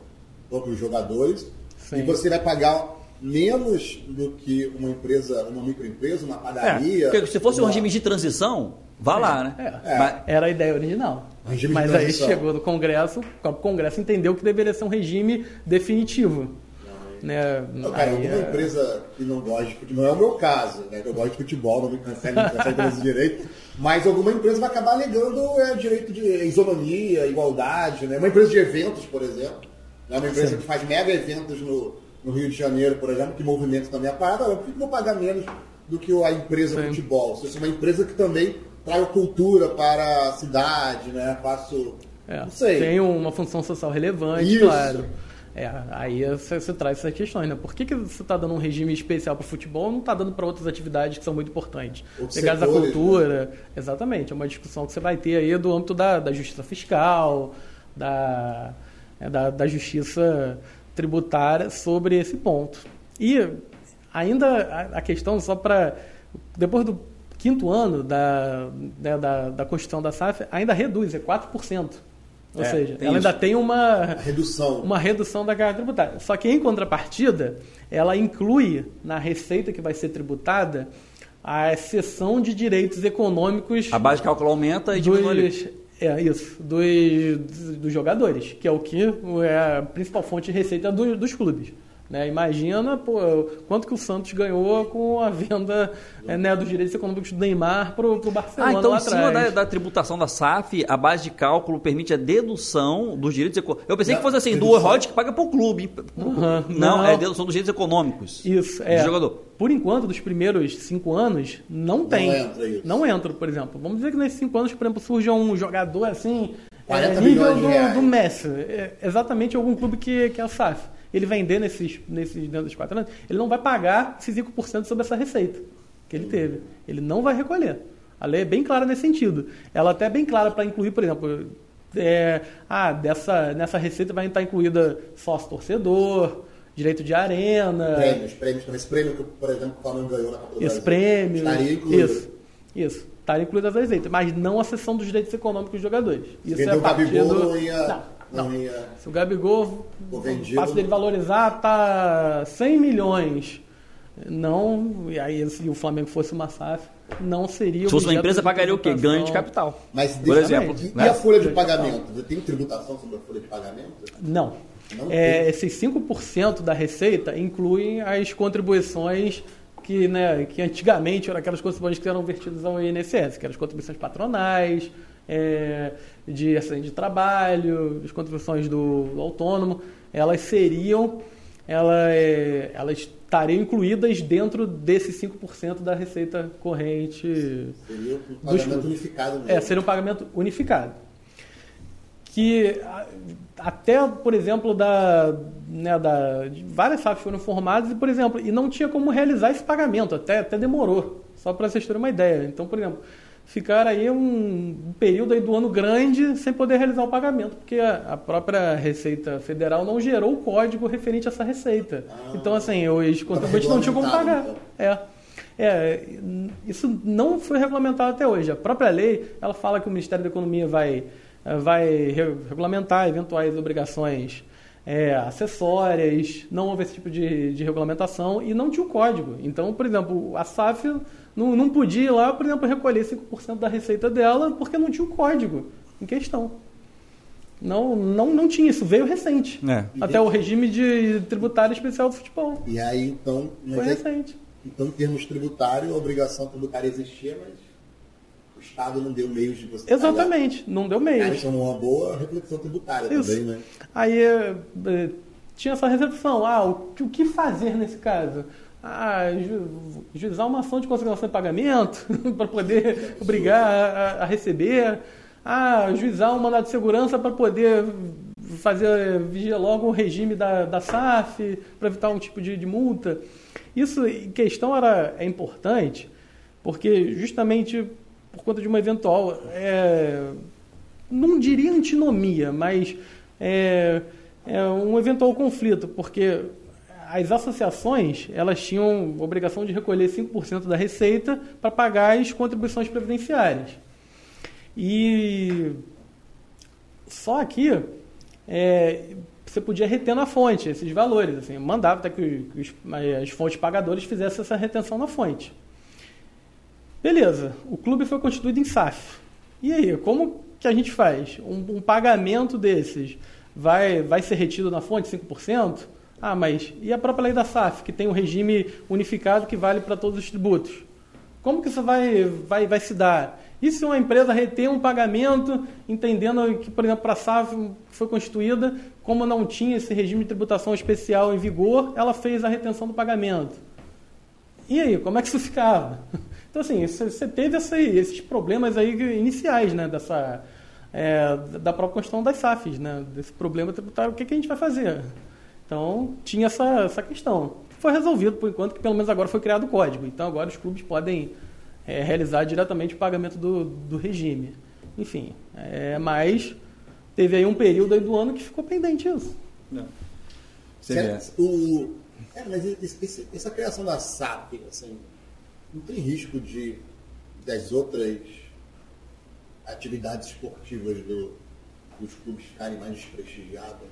para os jogadores, Sim. e você vai pagar menos do que uma empresa, uma microempresa, uma é, padaria. porque se fosse um uma- regime de transição, vá lá, né? É. Mas- Era a ideia original. Regime de Mas aí chegou no Congresso, o Congresso entendeu que deveria ser um regime definitivo. Né? Não, cara, Aí, alguma é, empresa que não gosta de futebol, não é o meu caso, né? Eu gosto de futebol, não me cancele, não direitos, mas alguma empresa vai acabar alegando é, direito de isonomia, igualdade, né? Uma empresa de eventos, por exemplo, É uma empresa Sim. que faz mega eventos no, no, Rio de Janeiro, por exemplo, que movimenta também a parada, por que vou pagar menos do que a empresa Sim. futebol? Se é uma empresa que também trago cultura para a cidade, né? Faço. É, não sei. Tem uma função social relevante, Isso. claro. É, aí você, você, traz essas questões, né? Por que, que você está dando um regime especial para o futebol não está dando para outras atividades que são muito importantes? Pegadas da cultura. Né? Exatamente, é uma discussão que você vai ter aí do âmbito da, da justiça fiscal, da, é, da, da justiça tributária sobre esse ponto. E ainda a, a questão, só para. Depois do quinto ano da, né, da, da Constituição da SAF, ainda reduz, é 4%. Ou é, seja, ela isso. ainda tem uma redução. uma redução da carga tributária. Só que, em contrapartida, ela inclui na receita que vai ser tributada a exceção de direitos econômicos. A base de cálculo aumenta e diminui. Dos, é, isso, dos, dos jogadores, que é o que é a principal fonte de receita do, dos clubes. Né? Imagina pô, quanto que o Santos ganhou com a venda é, né, dos direitos econômicos do Neymar para o Barcelona. Ah, então lá em cima da, da, tributação da SAF, a base de cálculo permite a dedução dos direitos econômicos. Eu pensei não, que fosse assim, do royalties que paga para o clube. Uhum, não, não, é dedução dos direitos econômicos. Isso, é. Do jogador. Por enquanto, dos primeiros cinco anos, não tem. Não entra isso. Não entra, por exemplo. Vamos dizer que nesses cinco anos, por exemplo, surge um jogador assim, é, nível do, do Messi. É, exatamente algum clube que, que é a SAF ele vender nesses, nesses dentro dos quatro anos, ele não vai pagar esses 5% sobre essa receita que ele teve. Ele não vai recolher. A lei é bem clara nesse sentido. Ela até é bem clara para incluir, por exemplo, é, ah, dessa, nessa receita vai estar incluída sócio torcedor, direito de arena. Prêmios, prêmios. Esse prêmio que, por exemplo, o Flamengo ganhou na Copa do Esse prêmio. Estaria incluído. Isso, isso. Estaria incluída essa receita, mas não a seção dos direitos econômicos dos jogadores. Isso Vendeu é a partir do... Ia... Não não. Ia... Se o Gabigol, o passo dele valorizar, tá 100 milhões. Não, e aí se o Flamengo fosse uma SAF, não seria. Se fosse uma empresa, pagaria o quê? Ganho de capital. Mas, por exemplo. E, né? a folha de pagamento? Tem tributação sobre a folha de pagamento? Não. não é, esses 5% da receita incluem as contribuições que, né, que antigamente eram aquelas contribuições que eram vertidas ao INSS, que eram as contribuições patronais, é, de acidente de trabalho, as contribuições do, do autônomo, elas seriam, ela, é, elas estariam incluídas dentro desses 5% da receita corrente. Seria um pagamento dos, unificado mesmo. É, seria um pagamento unificado. Que até, por exemplo, da, né, da, várias SAFs foram formadas e, por exemplo, e não tinha como realizar esse pagamento, até, até demorou, só para vocês terem uma ideia. Então, por exemplo, ficar aí um período aí do ano grande sem poder realizar o pagamento, porque a própria Receita Federal não gerou o código referente a essa receita. Ah, então, assim, os contribuintes não tinham como pagar. Então. É. É, isso não foi regulamentado até hoje. A própria lei, ela fala que o Ministério da Economia vai, vai regulamentar eventuais obrigações é, acessórias, não houve esse tipo de, de regulamentação e não tinha o código. Então, por exemplo, a SAF não, não podia ir lá, por exemplo, recolher 5% da receita dela porque não tinha o código em questão. Não, não, não tinha isso, veio recente. É. Até o regime de tributário especial do futebol. E aí, então. Foi é, recente. Então, em termos tributários, a obrigação tributária existia, mas o Estado não deu meios de você. Exatamente, pagar. não deu meios. Aí chamou uma boa reflexão tributária isso. também, né? Aí é, é, tinha essa recepção. Ah, o que fazer nesse caso? Ah, ju, juizar uma ação de consignação de pagamento para poder obrigar a, a, receber, ah, juizar um mandado de segurança para poder fazer vigiar logo o regime da, da SAF para evitar um tipo de, de, multa. Isso em questão era, é importante porque justamente por conta de uma eventual, é, não diria antinomia, mas é, é um eventual conflito, porque as associações elas tinham obrigação de recolher 5% da receita para pagar as contribuições previdenciárias. E só aqui é, você podia reter na fonte esses valores. Assim, mandava até que os, as fontes pagadoras fizessem essa retenção na fonte. Beleza, o clube foi constituído em SAF. E aí, como que a gente faz? Um, um pagamento desses vai, vai ser retido na fonte 5%? Ah, mas e a própria lei da SAF, que tem um regime unificado que vale para todos os tributos? Como que isso vai, vai, vai se dar? E se uma empresa reter um pagamento, entendendo que, por exemplo, a SAF foi constituída, como não tinha esse regime de tributação especial em vigor, ela fez a retenção do pagamento. E aí, como é que isso ficava? Então, assim, você teve essa, esses problemas aí iniciais, né, dessa, é, da própria questão das SAFs, né, desse problema tributário, o que, que a gente vai fazer? Então, tinha essa, essa questão. Foi resolvido, por enquanto, que pelo menos agora foi criado o código. Então, agora os clubes podem é, realizar diretamente o pagamento do, do regime. Enfim, é, mas teve aí um período aí do ano que ficou pendente isso. Não. O, é, mas esse, essa criação da SAP, assim, não tem risco de das outras atividades esportivas do, dos clubes ficarem mais desprestigiadas?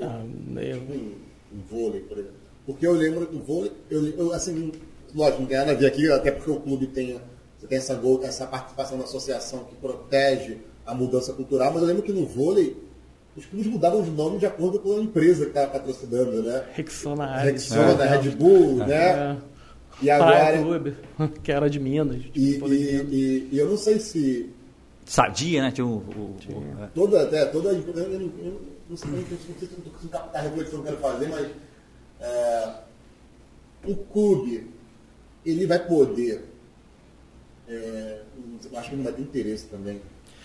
Ah, eu... Tipo um, um vôlei, por exemplo. Porque eu lembro do vôlei, eu, eu assim, lógico, não tem nada a ver aqui, até porque o clube tem, você tem essa, essa participação da associação que protege a mudança cultural, mas eu lembro que no vôlei os clubes mudavam de nome de acordo com a empresa que estava patrocinando, né? Rexona, Rexona, é. Red Bull, é. né? É. E agora. Clube, que era de Minas. Tipo, e, e, e, e, eu não sei se. Sadia, né? Tinha o. o, o. Toda, é, toda. Eu, eu, eu não sei, não sei estou captar a reflexão que eu quero fazer, mas. É, o clube ele vai poder, é, acho que não vai ter interesse também,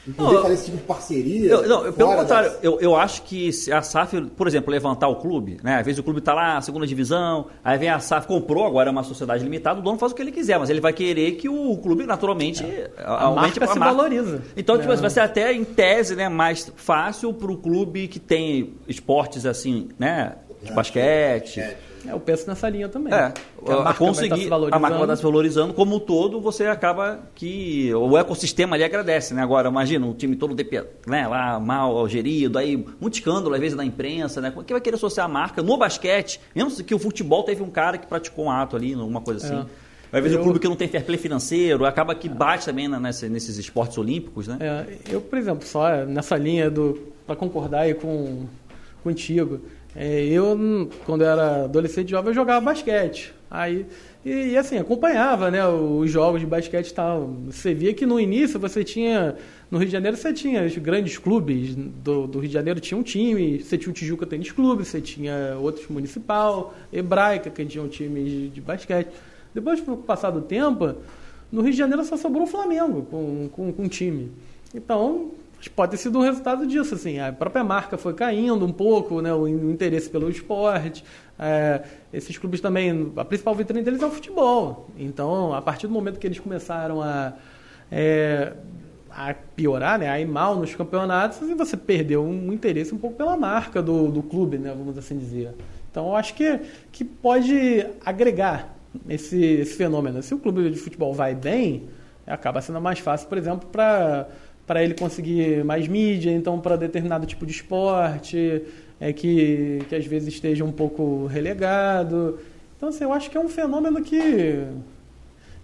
em poder não, fazer esse tipo de parceria. Eu, não, pelo contrário, das... eu, eu acho que se a SAF, por exemplo, levantar o clube, né? Às vezes o clube está lá, segunda divisão, aí vem a SAF, comprou, agora é uma sociedade limitada, o dono faz o que ele quiser, mas ele vai querer que o clube naturalmente é. a aumente marca a se marca. valoriza. Então, tipo, é. vai ser até em tese né, mais fácil para o clube que tem esportes assim, né? De basquete. basquete é, eu penso nessa linha também. É, a, a conseguir, tá a marca vai estar se valorizando, como um todo, você acaba que o ecossistema ali agradece, né? Agora, imagina, um time todo de, né, lá mal gerido, aí muito escândalo às vezes da imprensa, né? Quem vai querer associar a marca no basquete, mesmo que o futebol teve um cara que praticou um ato ali, alguma coisa assim. É. Às vezes eu... o clube que não tem fair play financeiro acaba que bate também nessa, nesses esportes olímpicos, né? É, eu, por exemplo, só nessa linha do para concordar aí com contigo, é, eu, quando era adolescente jovem, eu jogava basquete. Aí, e, e, assim, acompanhava né, os jogos de basquete e tal. Você via que no início você tinha. No Rio de Janeiro você tinha os grandes clubes do, do Rio de Janeiro tinha um time, você tinha o Tijuca Tênis Clube, você tinha outros municipal, Hebraica, que tinha um time de, de basquete. Depois, com o passar do tempo, no Rio de Janeiro só sobrou o Flamengo com, com, com um time. Então, pode ter sido um resultado disso, assim, a própria marca foi caindo um pouco, né, o, interesse pelo esporte, é, esses clubes também, a principal vitrine deles é o futebol, então, a partir do momento que eles começaram a, é, a piorar, né, a ir mal nos campeonatos, assim, você perdeu um interesse um pouco pela marca do, do clube, né, vamos assim dizer. Então, eu acho que, que pode agregar esse, esse fenômeno. Se o clube de futebol vai bem, acaba sendo mais fácil, por exemplo, para para ele conseguir mais mídia, então para determinado tipo de esporte, é que, que às vezes esteja um pouco relegado. Então, assim, eu acho que é um fenômeno que,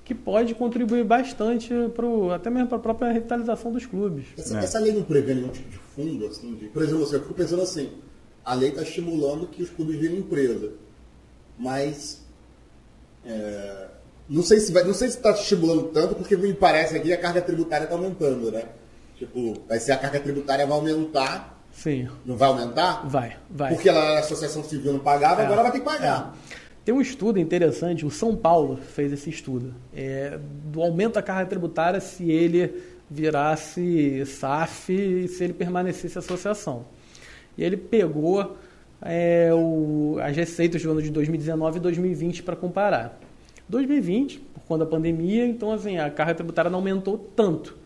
que pode contribuir bastante pro, até mesmo para a própria revitalização dos clubes. Essa, é. essa, lei não prevê nenhum tipo de fundo? Assim, de, por exemplo, eu fico pensando assim, a lei está estimulando que os clubes virem empresa, mas é, não sei se não sei se está estimulando tanto, porque me parece aqui a carga tributária está aumentando, né? Tipo, vai ser a carga tributária vai aumentar. Sim. Não vai aumentar? Vai, vai. Porque a associação civil não pagava, é, agora vai ter que pagar. É. Tem um estudo interessante, o São Paulo fez esse estudo, é, do aumento da carga tributária se ele virasse SAF e se ele permanecesse associação. E ele pegou é, o, as receitas do ano de 2019 e 2020 para comparar. 2020, por conta da pandemia, então assim, a carga tributária não aumentou tanto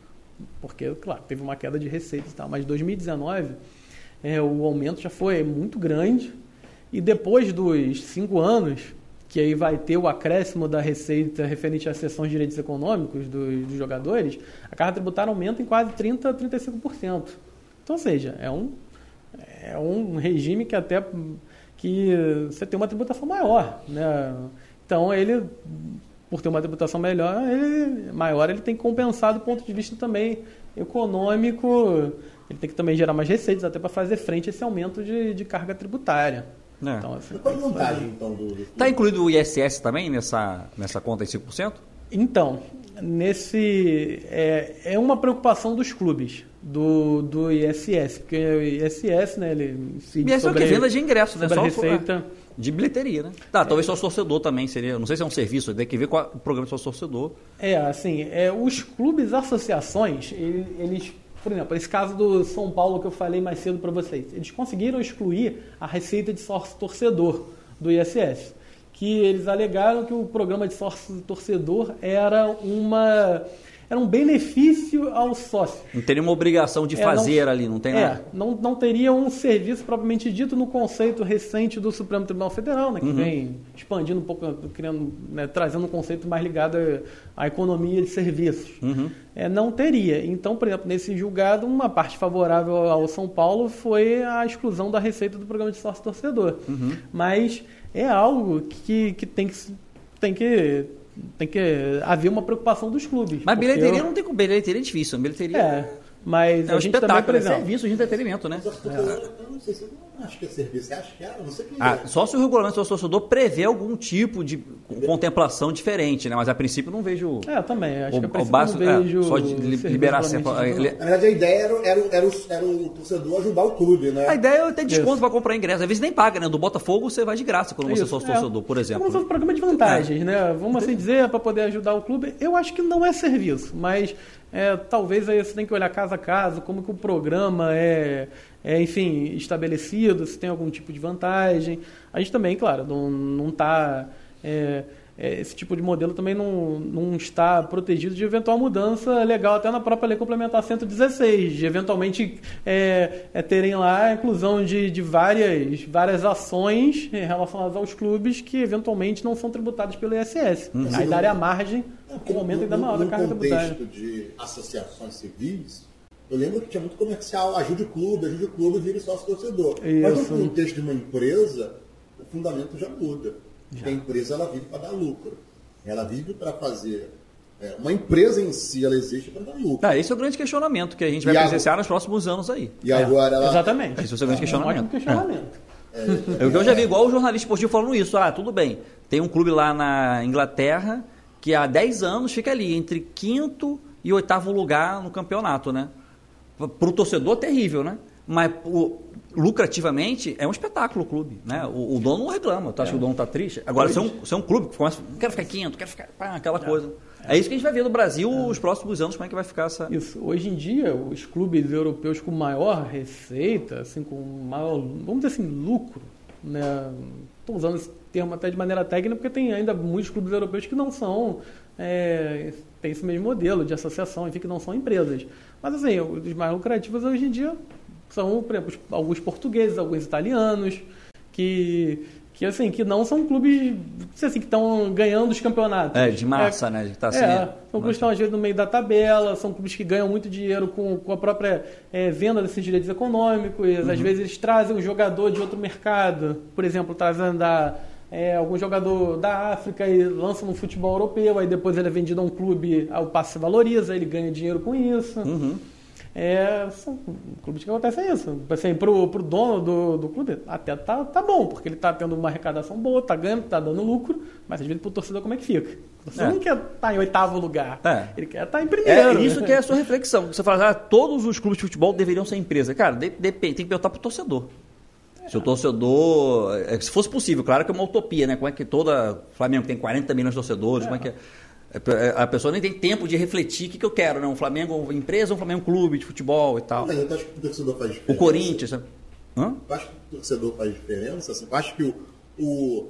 porque, claro, teve uma queda de receitas e tal, mas 2019 é, o aumento já foi muito grande e depois dos cinco anos, que aí vai ter o acréscimo da receita referente às sessões de direitos econômicos dos, dos jogadores, a carga tributária aumenta em quase 30% a 35%. Então, ou seja, é um, é um regime que até que você tem uma tributação maior. Né? Então, ele por ter uma tributação melhor, ele, maior, ele tem que compensar do ponto de vista também econômico, ele tem que também gerar mais receitas até para fazer frente a esse aumento de, de carga tributária. É. Então, assim, Qual a vantagem, então, do... Está incluído o ISS também nessa, nessa conta em 5%? Então, nesse é, é uma preocupação dos clubes do, do ISS, porque o ISS, né, ele ISS sobre, é o que? Venda de ingresso, né? Só receita. De bilheteria, né? Tá, é. talvez só torcedor também seria. Não sei se é um serviço, tem que ver com o programa de sócio torcedor. É, assim, é, os clubes, associações, eles, por exemplo, esse caso do São Paulo que eu falei mais cedo para vocês, eles conseguiram excluir a receita de sócio torcedor do ISS. Que eles alegaram que o programa de sócio torcedor era uma era um benefício ao sócio. Não teria uma obrigação de é, fazer não, ali, não tem é, nada. Não, não teria um serviço propriamente dito no conceito recente do Supremo Tribunal Federal, né, que uhum. vem expandindo um pouco, criando, né, trazendo um conceito mais ligado à economia de serviços. Uhum. É, não teria. Então, por exemplo, nesse julgado, uma parte favorável ao São Paulo foi a exclusão da receita do programa de sócio torcedor. Uhum. Mas é algo que, que tem que tem que tem que haver uma preocupação dos clubes. Mas bilheteria eu... não tem como. Bilheteria é difícil. Bilheteria é. Mas é um a gente também, por exemplo, serviço de entretenimento, né? Eu não sei se eu acho que é serviço, você acha que é? Não sei que ah, Só se o regulamento do torcedor prevê algum tipo de contemplação diferente, né? Mas a princípio não vejo. É, eu também. Acho o, que a princípio básico, não vejo. É, só de liberar sempre. Na verdade, a ideia era, era, era, o, era o torcedor ajudar o clube, né? A ideia é ter desconto para comprar ingresso. Às vezes nem paga, né? Do Botafogo você vai de graça quando Isso, você é sócio é. torcedor, por exemplo. Como um programa de vantagens, é. né? Vamos assim dizer, para poder ajudar o clube. Eu acho que não é serviço, mas é, talvez aí você tem que olhar casa a casa, como que o programa é, é, enfim, estabelecido, se tem algum tipo de vantagem. A gente também, claro, não está... É, é, esse tipo de modelo também não, não está protegido de eventual mudança legal até na própria Lei Complementar 116, de eventualmente é, é terem lá a inclusão de, de várias, várias ações relacionadas aos clubes que eventualmente não são tributadas pelo ISS. Uhum. Aí daria a margem um aumento ainda maior da carga tributária. No contexto de associações civis, eu lembro que tinha muito comercial, ajude o clube, ajude o clube, vire sócio torcedor. Mas no contexto de uma empresa, o fundamento já muda. Já. A empresa ela vive para dar lucro. Ela vive para fazer. É, uma empresa em si, ela existe para dar lucro. Ah, esse é o grande questionamento que a gente vai e presenciar nos próximos anos aí. E agora ela... Exatamente. Esse é o grande questionamento. É um questionamento. É. É, eu já vi igual o jornalista esportivo falando isso. Ah, tudo bem. Tem um clube lá na Inglaterra que há 10 anos fica ali entre quinto e oitavo lugar no campeonato, né? Para o torcedor, terrível, né? Mas o, lucrativamente é um espetáculo o clube, né? O, o dono não reclama, tu acha é. que o dono está triste? Agora, se é, um, se é um clube que começa, quero ficar quinto, quero ficar, pá, aquela é. coisa. É. é. isso que a gente vai ver no Brasil é. os próximos anos, como é que vai ficar essa... Isso. Hoje em dia, os clubes europeus com maior receita, assim, com maior, vamos dizer assim, lucro, né? Estou usando esse termo até de maneira técnica, porque tem ainda muitos clubes europeus que não são... É, tem esse mesmo modelo de associação, enfim, que não são empresas. Mas, assim, os mais lucrativos hoje em dia são, por exemplo, alguns portugueses, alguns italianos, que, que assim, que não são clubes assim, que estão ganhando os campeonatos. É, de massa, é, né? Tá assim, é, são clubes que estão às vezes no meio da tabela, são clubes que ganham muito dinheiro com, com a própria é, venda desses direitos econômicos, uhum. às vezes eles trazem um jogador de outro mercado, por exemplo, trazendo da, é, algum jogador da África e lança no futebol europeu, aí depois ele é vendido a um clube, o passe se valoriza, ele ganha dinheiro com isso. Uhum. É, são clubes que acontece isso. Assim, pro, pro dono do, do clube, até tá, tá bom, porque ele tá tendo uma arrecadação boa, tá ganhando, tá dando lucro, mas às vezes pro torcedor como é que fica? O torcedor é. não quer estar tá em oitavo lugar, é. ele quer estar tá em primeiro. É isso que é a sua reflexão. Você fala, ah, todos os clubes de futebol deveriam ser empresa. Cara, depende, tem que perguntar pro torcedor. Se o torcedor. É, se fosse possível, claro que é uma utopia, né? Como é que toda. Flamengo tem 40 milhões de torcedores, como é que. É? É, a pessoa nem tem tempo de refletir o que, que eu quero, né? Um Flamengo empresa ou um Flamengo clube de futebol e tal. Mas eu acho que o torcedor faz diferença. O Corinthians. Né? Hã? Eu acho que o torcedor faz diferença. Assim, eu acho que o, o, o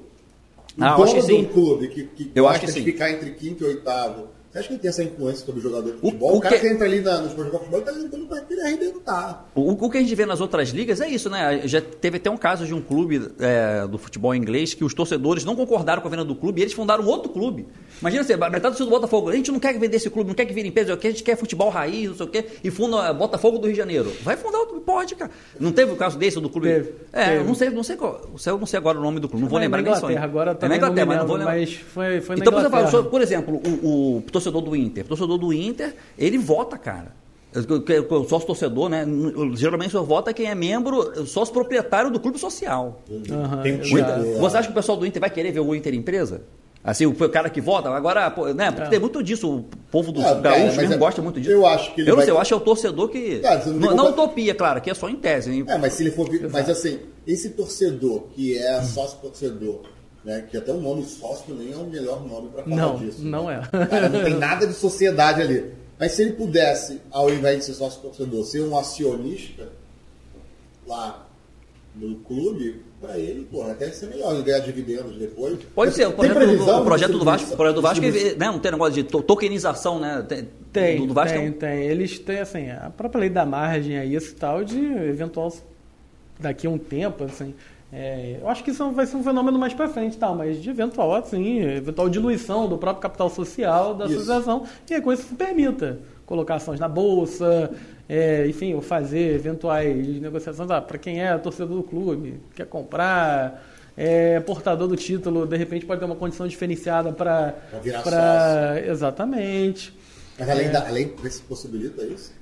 ah, dono um clube que, que eu gosta acho que de ficar entre quinto e oitavo você acha que ele tem essa influência sobre o jogador de futebol? O, o, o cara que... que entra ali na, nos jogos de futebol está tentando para ele arrebentar. O, o que a gente vê nas outras ligas é isso, né? Já teve até um caso de um clube é, do futebol inglês que os torcedores não concordaram com a venda do clube e eles fundaram outro clube. Imagina você, metade do do Botafogo, a gente não quer vender esse clube, não quer que vire empresa, a gente quer futebol raiz, não sei o quê, e funda Botafogo do Rio de Janeiro. Vai fundar outro, pode, cara. Não teve o caso desse do clube? Teve, é, teve. não sei, não sei qual, eu não sei agora o nome do clube, não vou lembrar nem só. Agora é na Inglaterra, mas não vou lembrar. Mas foi, foi na então, Inglaterra. Você fala, por exemplo, o, o torcedor do Inter, torcedor do Inter, ele vota, cara. O sócio torcedor, né? Geralmente só vota quem é membro, sócio proprietário do clube social. Uhum, Você acha que o pessoal do Inter vai querer ver o Inter empresa? Assim, o cara que vota, agora, né? Porque É. tem muito disso, o povo do É, gaúcho mesmo é- gosta muito disso. eu acho que ele Eu não vai- sei, eu acho que é o torcedor que. Você não tem não, não utopia, claro, que é só em tese. hein? É, mas se ele for. vir- Mas assim, esse torcedor que é sócio-torcedor, né? Que até o nome sócio nem é o melhor nome pra falar Não, disso. não né? é. Cara, não tem nada de sociedade ali. Mas se ele pudesse, ao invés de ser sócio-torcedor, ser um acionista lá no clube, pra ele, porra, até ser melhor ele ganhar dividendos depois. Pode ser, o Tem projeto, do, previsão o projeto do Vasco, o projeto do Vasco distribuição? né, não tem negócio de to- tokenização, né? Tem, Tem, do, Vasco tem, um- tem. Eles têm, assim, a própria lei da margem aí, isso e tal, de eventual, daqui a um tempo, assim, é, eu acho que isso vai ser um fenômeno mais pra frente, tal, mas de eventual, assim, eventual diluição do próprio capital social da Isso. associação e a coisa que permita. Colocar ações na bolsa, é, enfim, ou fazer eventuais negociações. Ah, para quem é torcedor do clube, quer comprar, é portador do título, de repente pode ter uma condição diferenciada para exatamente. Mas além, da, além desse possibilita isso?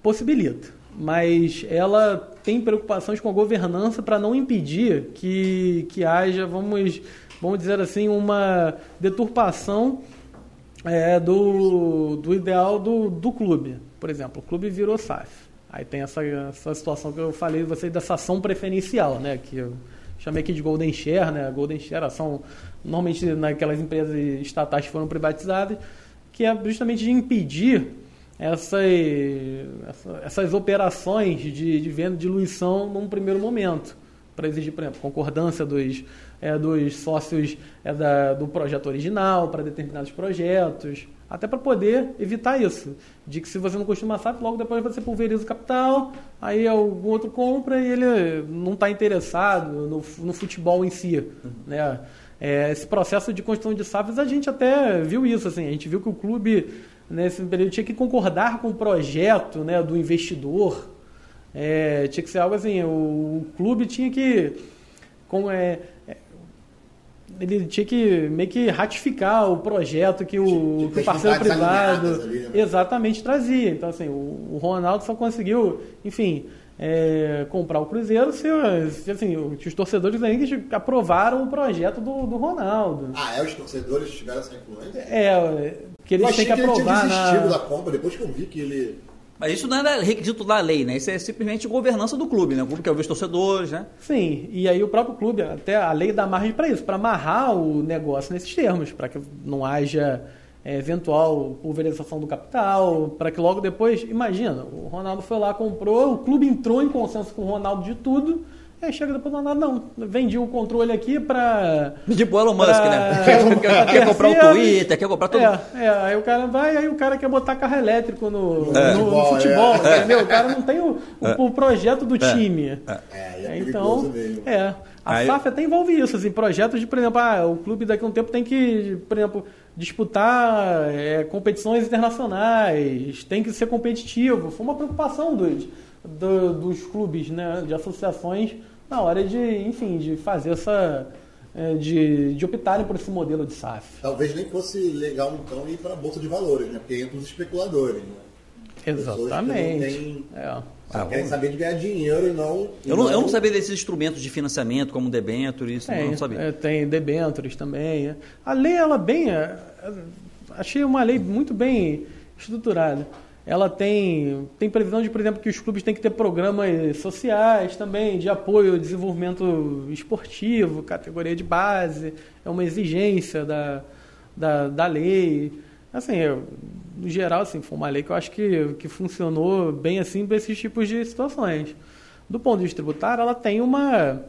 possibilita, mas ela tem preocupações com a governança para não impedir que, que haja, vamos, vamos dizer assim, uma deturpação é, do, do ideal do, do clube. Por exemplo, o clube virou SAF. Aí tem essa, essa situação que eu falei você dessa ação preferencial, né? Que eu chamei aqui de Golden Share, né? Golden Share, ação normalmente naquelas empresas estatais que foram privatizadas, que é justamente de impedir essas, essa- essas operações de, de venda diluição num primeiro momento, para exigir, por exemplo, concordância dos, é, dos sócios é, da- do projeto original para determinados projetos, até para poder evitar isso, de que se você não costuma SAF, logo depois você pulveriza o capital, aí algum outro compra e ele não está interessado no, no futebol em si, né? É, esse processo de construção de SAFs, a gente até viu isso, assim, a gente viu que o clube nesse período tinha que concordar com o projeto né, do investidor, é, tinha que ser algo assim, o, o clube tinha que com, é, é, ele tinha que meio que ratificar o projeto que o, que o parceiro privado ali, né? exatamente trazia. Então, assim, o, o Ronaldo só conseguiu, enfim, é, comprar o Cruzeiro se, se, assim, os torcedores ainda aprovaram o projeto do, do Ronaldo. Ah, é? Os torcedores tiveram essa influência? É, que eu eles achei têm que que ele tinha aprovar desistido na... da compra, depois que eu vi que ele... Mas isso não é requisito da lei, né? Isso é simplesmente governança do clube, né? O clube quer ouvir os torcedores, né? Sim, e aí o próprio clube, até a lei dá margem para isso, para amarrar o negócio nesses termos, para que não haja é, eventual pulverização do capital, para que logo depois, imagina, o Ronaldo foi lá, comprou, o clube entrou em consenso com o Ronaldo de tudo, aí chega depois o Ronaldo, não, vendi o controle aqui para... Tipo o Elon Musk, Pra- né? Quer, quer- quer comprar o. Twitter, quer comprar tudo. É, é, aí o cara vai, aí o cara quer botar carro elétrico no, É. no- no Futebol, futebol, é. entendeu? O cara não tem o, o- o projeto do time. É, e é então, é. A Aí- SAF até envolve isso, assim, projetos de, por exemplo, ah, o clube daqui a um tempo tem que, por exemplo, disputar é, competições internacionais, tem que ser competitivo. Foi uma preocupação dos, do- dos clubes, né, de associações, na hora de, enfim, de fazer essa. é, de, de optarem por esse modelo de SAF. Talvez nem fosse legal, então, ir para a Bolsa de Valores, né? Porque entra os especuladores, né? Pessoas que não Exatamente. têm- É. Ah, querem vamos- saber de ganhar dinheiro e não... Eu não, eu não sabia desses instrumentos de financiamento, como debenture, isso não sabia. é, tem debêntures também. é. A lei, ela bem. é, achei uma lei muito bem estruturada. Ela tem, tem previsão de, por exemplo, que os clubes têm que ter programas sociais também, de apoio ao desenvolvimento esportivo, categoria de base, é uma exigência da, da, da lei. Assim, eu, no geral, assim, foi uma lei que eu acho que, que funcionou bem assim para esses tipos de situações. Do ponto de vista tributário, ela tem uma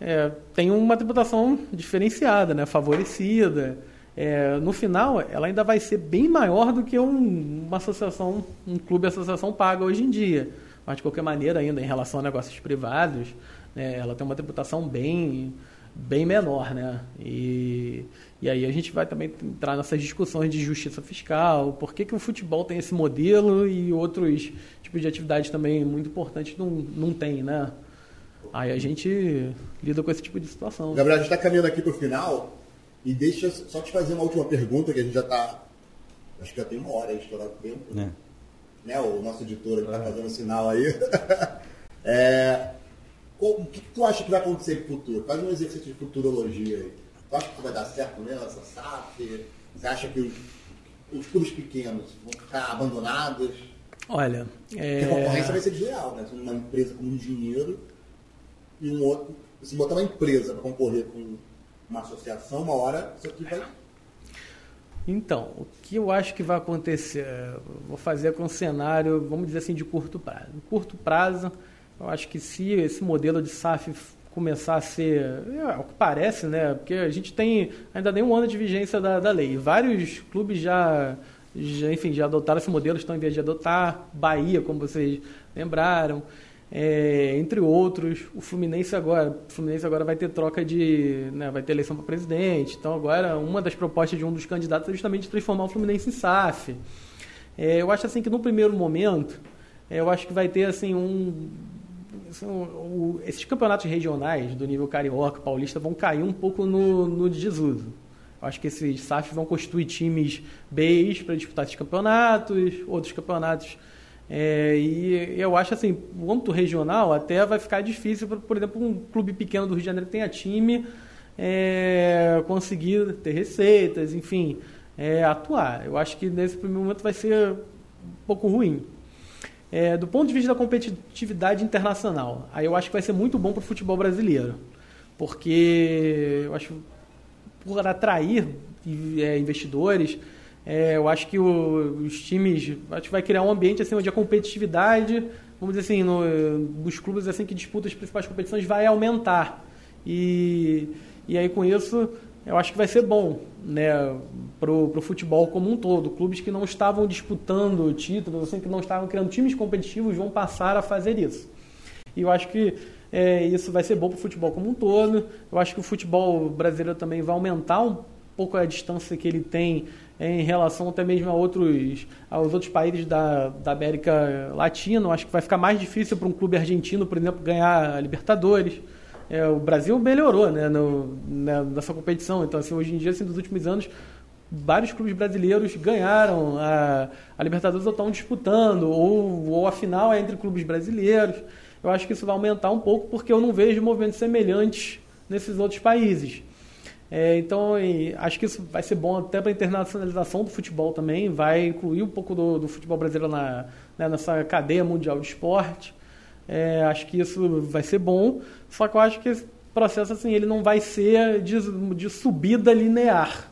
é, tem uma tributação diferenciada, né, favorecida. É, no final, ela ainda vai ser bem maior do que um- uma associação, um clube associação paga hoje em dia. Mas, de qualquer maneira, ainda em relação a negócios privados, né, ela tem uma tributação bem, bem menor. Né? E, e aí a gente vai também entrar nessas discussões de justiça fiscal, por que, que o futebol tem esse modelo e outros tipos de atividades também muito importantes não, não tem, né? Aí a gente lida com esse tipo de situação. Gabriel, a gente está caminhando aqui para o final e deixa eu só te fazer uma última pergunta, que a gente já está... Acho que já tem uma hora aí, estourado o tempo. É. Né? O nosso editor está fazendo sinal aí. É, o que que tu acha que vai acontecer no futuro? Faz um exercício de futurologia aí. Tu acha que vai dar certo mesmo, essa SAF? Você acha que os, os clubes pequenos vão ficar abandonados? Olha, Porque a é... concorrência vai ser desleal, né? Uma empresa com dinheiro e um outro. Se botar uma empresa para concorrer com uma associação, uma hora isso aqui vai. Então, o que eu acho que vai acontecer? Vou fazer com um cenário, vamos dizer assim, de curto prazo. No curto prazo, eu acho que se esse modelo de SAF começar a ser, é o que parece, né? Porque a gente tem ainda nem um ano de vigência da, da lei. Vários clubes já, já, enfim, já adotaram esse modelo, estão em vez de adotar. Bahia, como vocês lembraram. É, entre outros, o Fluminense agora, o Fluminense agora vai ter troca de, né, vai ter eleição para presidente. Então agora uma das propostas de um dos candidatos é justamente transformar o Fluminense em SAF. É, eu acho assim que no primeiro momento, é, eu acho que vai ter assim um, o- esses campeonatos regionais do nível carioca, paulista vão cair um pouco no, no desuso. Eu acho que esses SAFs vão constituir times Bs para disputar esses campeonatos, outros campeonatos é, e eu acho assim, o âmbito regional até vai ficar difícil, por, por exemplo, um clube pequeno do Rio de Janeiro tenha time é, conseguir ter receitas, enfim, é, atuar. Eu acho que nesse primeiro momento vai ser um pouco ruim. É, do ponto de vista da competitividade internacional, aí eu acho que vai ser muito bom para o futebol brasileiro, porque eu acho por atrair é, investidores, é, eu acho que o- os times acho que vai criar um ambiente assim onde a competitividade, vamos dizer assim, no, nos clubes assim que disputam as principais competições vai aumentar. E, e aí com isso eu acho que vai ser bom né, pro, pro futebol como um todo. Clubes que não estavam disputando títulos, assim, que não estavam criando times competitivos vão passar a fazer isso. E eu acho que é, isso vai ser bom para o futebol como um todo. Eu acho que o futebol brasileiro também vai aumentar um pouco a distância que ele tem em relação até mesmo a outros, aos outros países da, da América Latina. Eu acho que vai ficar mais difícil para um clube argentino, por exemplo, ganhar a Libertadores. É, o Brasil melhorou né, no, né, nessa competição. Então, assim, hoje em dia, assim, nos últimos anos, vários clubes brasileiros ganharam a, a Libertadores ou estão disputando, ou, ou a final é entre clubes brasileiros. Eu acho que isso vai aumentar um pouco porque eu não vejo movimentos semelhantes nesses outros países. É, então, acho que isso vai ser bom até para a internacionalização do futebol também, vai incluir um pouco do, do futebol brasileiro na, né, nessa cadeia mundial de esporte. É, acho que isso vai ser bom, só que eu acho que esse processo assim, ele não vai ser de, de subida linear,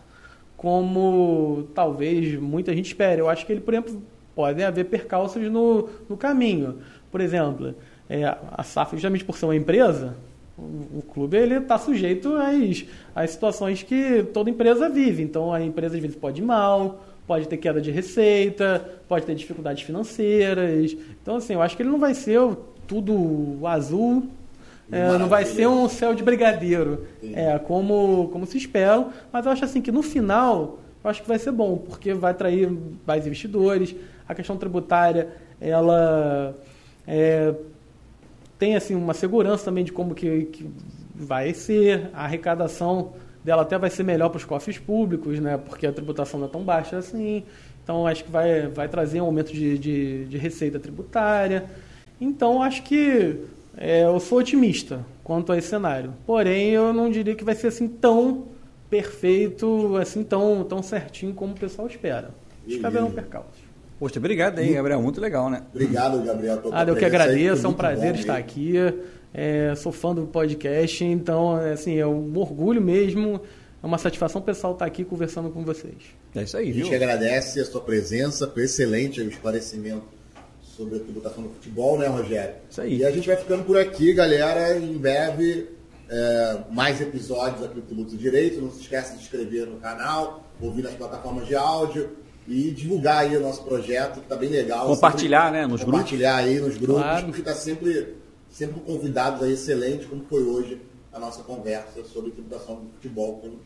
como talvez muita gente espere. Eu acho que ele, por exemplo, pode haver percalços no, no caminho. Por exemplo, é, a SAF, justamente por ser uma empresa, o, o clube ele está sujeito às, às situações que toda empresa vive. Então, a empresa às vezes pode ir mal, pode ter queda de receita, pode ter dificuldades financeiras. Então, assim, eu acho que ele não vai ser o- tudo azul, é, não vai ser um céu de brigadeiro, é, como, como se espera. Mas eu acho assim que no final, eu acho que vai ser bom, porque vai atrair mais investidores. A questão tributária, ela é, tem assim uma segurança também de como que, que vai ser a arrecadação dela até vai ser melhor para os cofres públicos, né? Porque a tributação não é tão baixa assim. Então acho que vai, vai trazer um aumento de, de, de receita tributária. Então acho que é, eu sou otimista quanto a esse cenário. Porém, eu não diria que vai ser assim tão perfeito, assim tão, tão certinho como o pessoal espera. Acho que haverão percalços. Poxa, obrigado aí, Gabriel. Muito legal, né? Obrigado, Gabriel. Ah, eu que agradeço, é um prazer bom estar mesmo. aqui. É, sou fã do podcast, então, é, assim, é um orgulho mesmo, é uma satisfação pessoal estar aqui conversando com vocês. É isso A aí, gente viu? agradece a sua presença, foi excelente o esclarecimento sobre a tributação do futebol, né, Rogério? Isso aí. E a gente vai ficando por aqui, galera. Em breve, é, mais episódios aqui do Tributo e Direito. Não se esqueça de se inscrever no canal, ouvir nas plataformas de áudio e divulgar aí o nosso projeto, que está bem legal. Compartilhar, Sempre né, nos Compartilhar aí nos grupos, Claro. porque está sempre, sempre com convidados aí excelentes, como foi hoje a nossa conversa sobre tributação do futebol com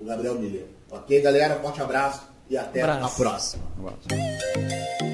o Gabriel Miller. Ok, galera? Forte abraço e até a próxima. Um.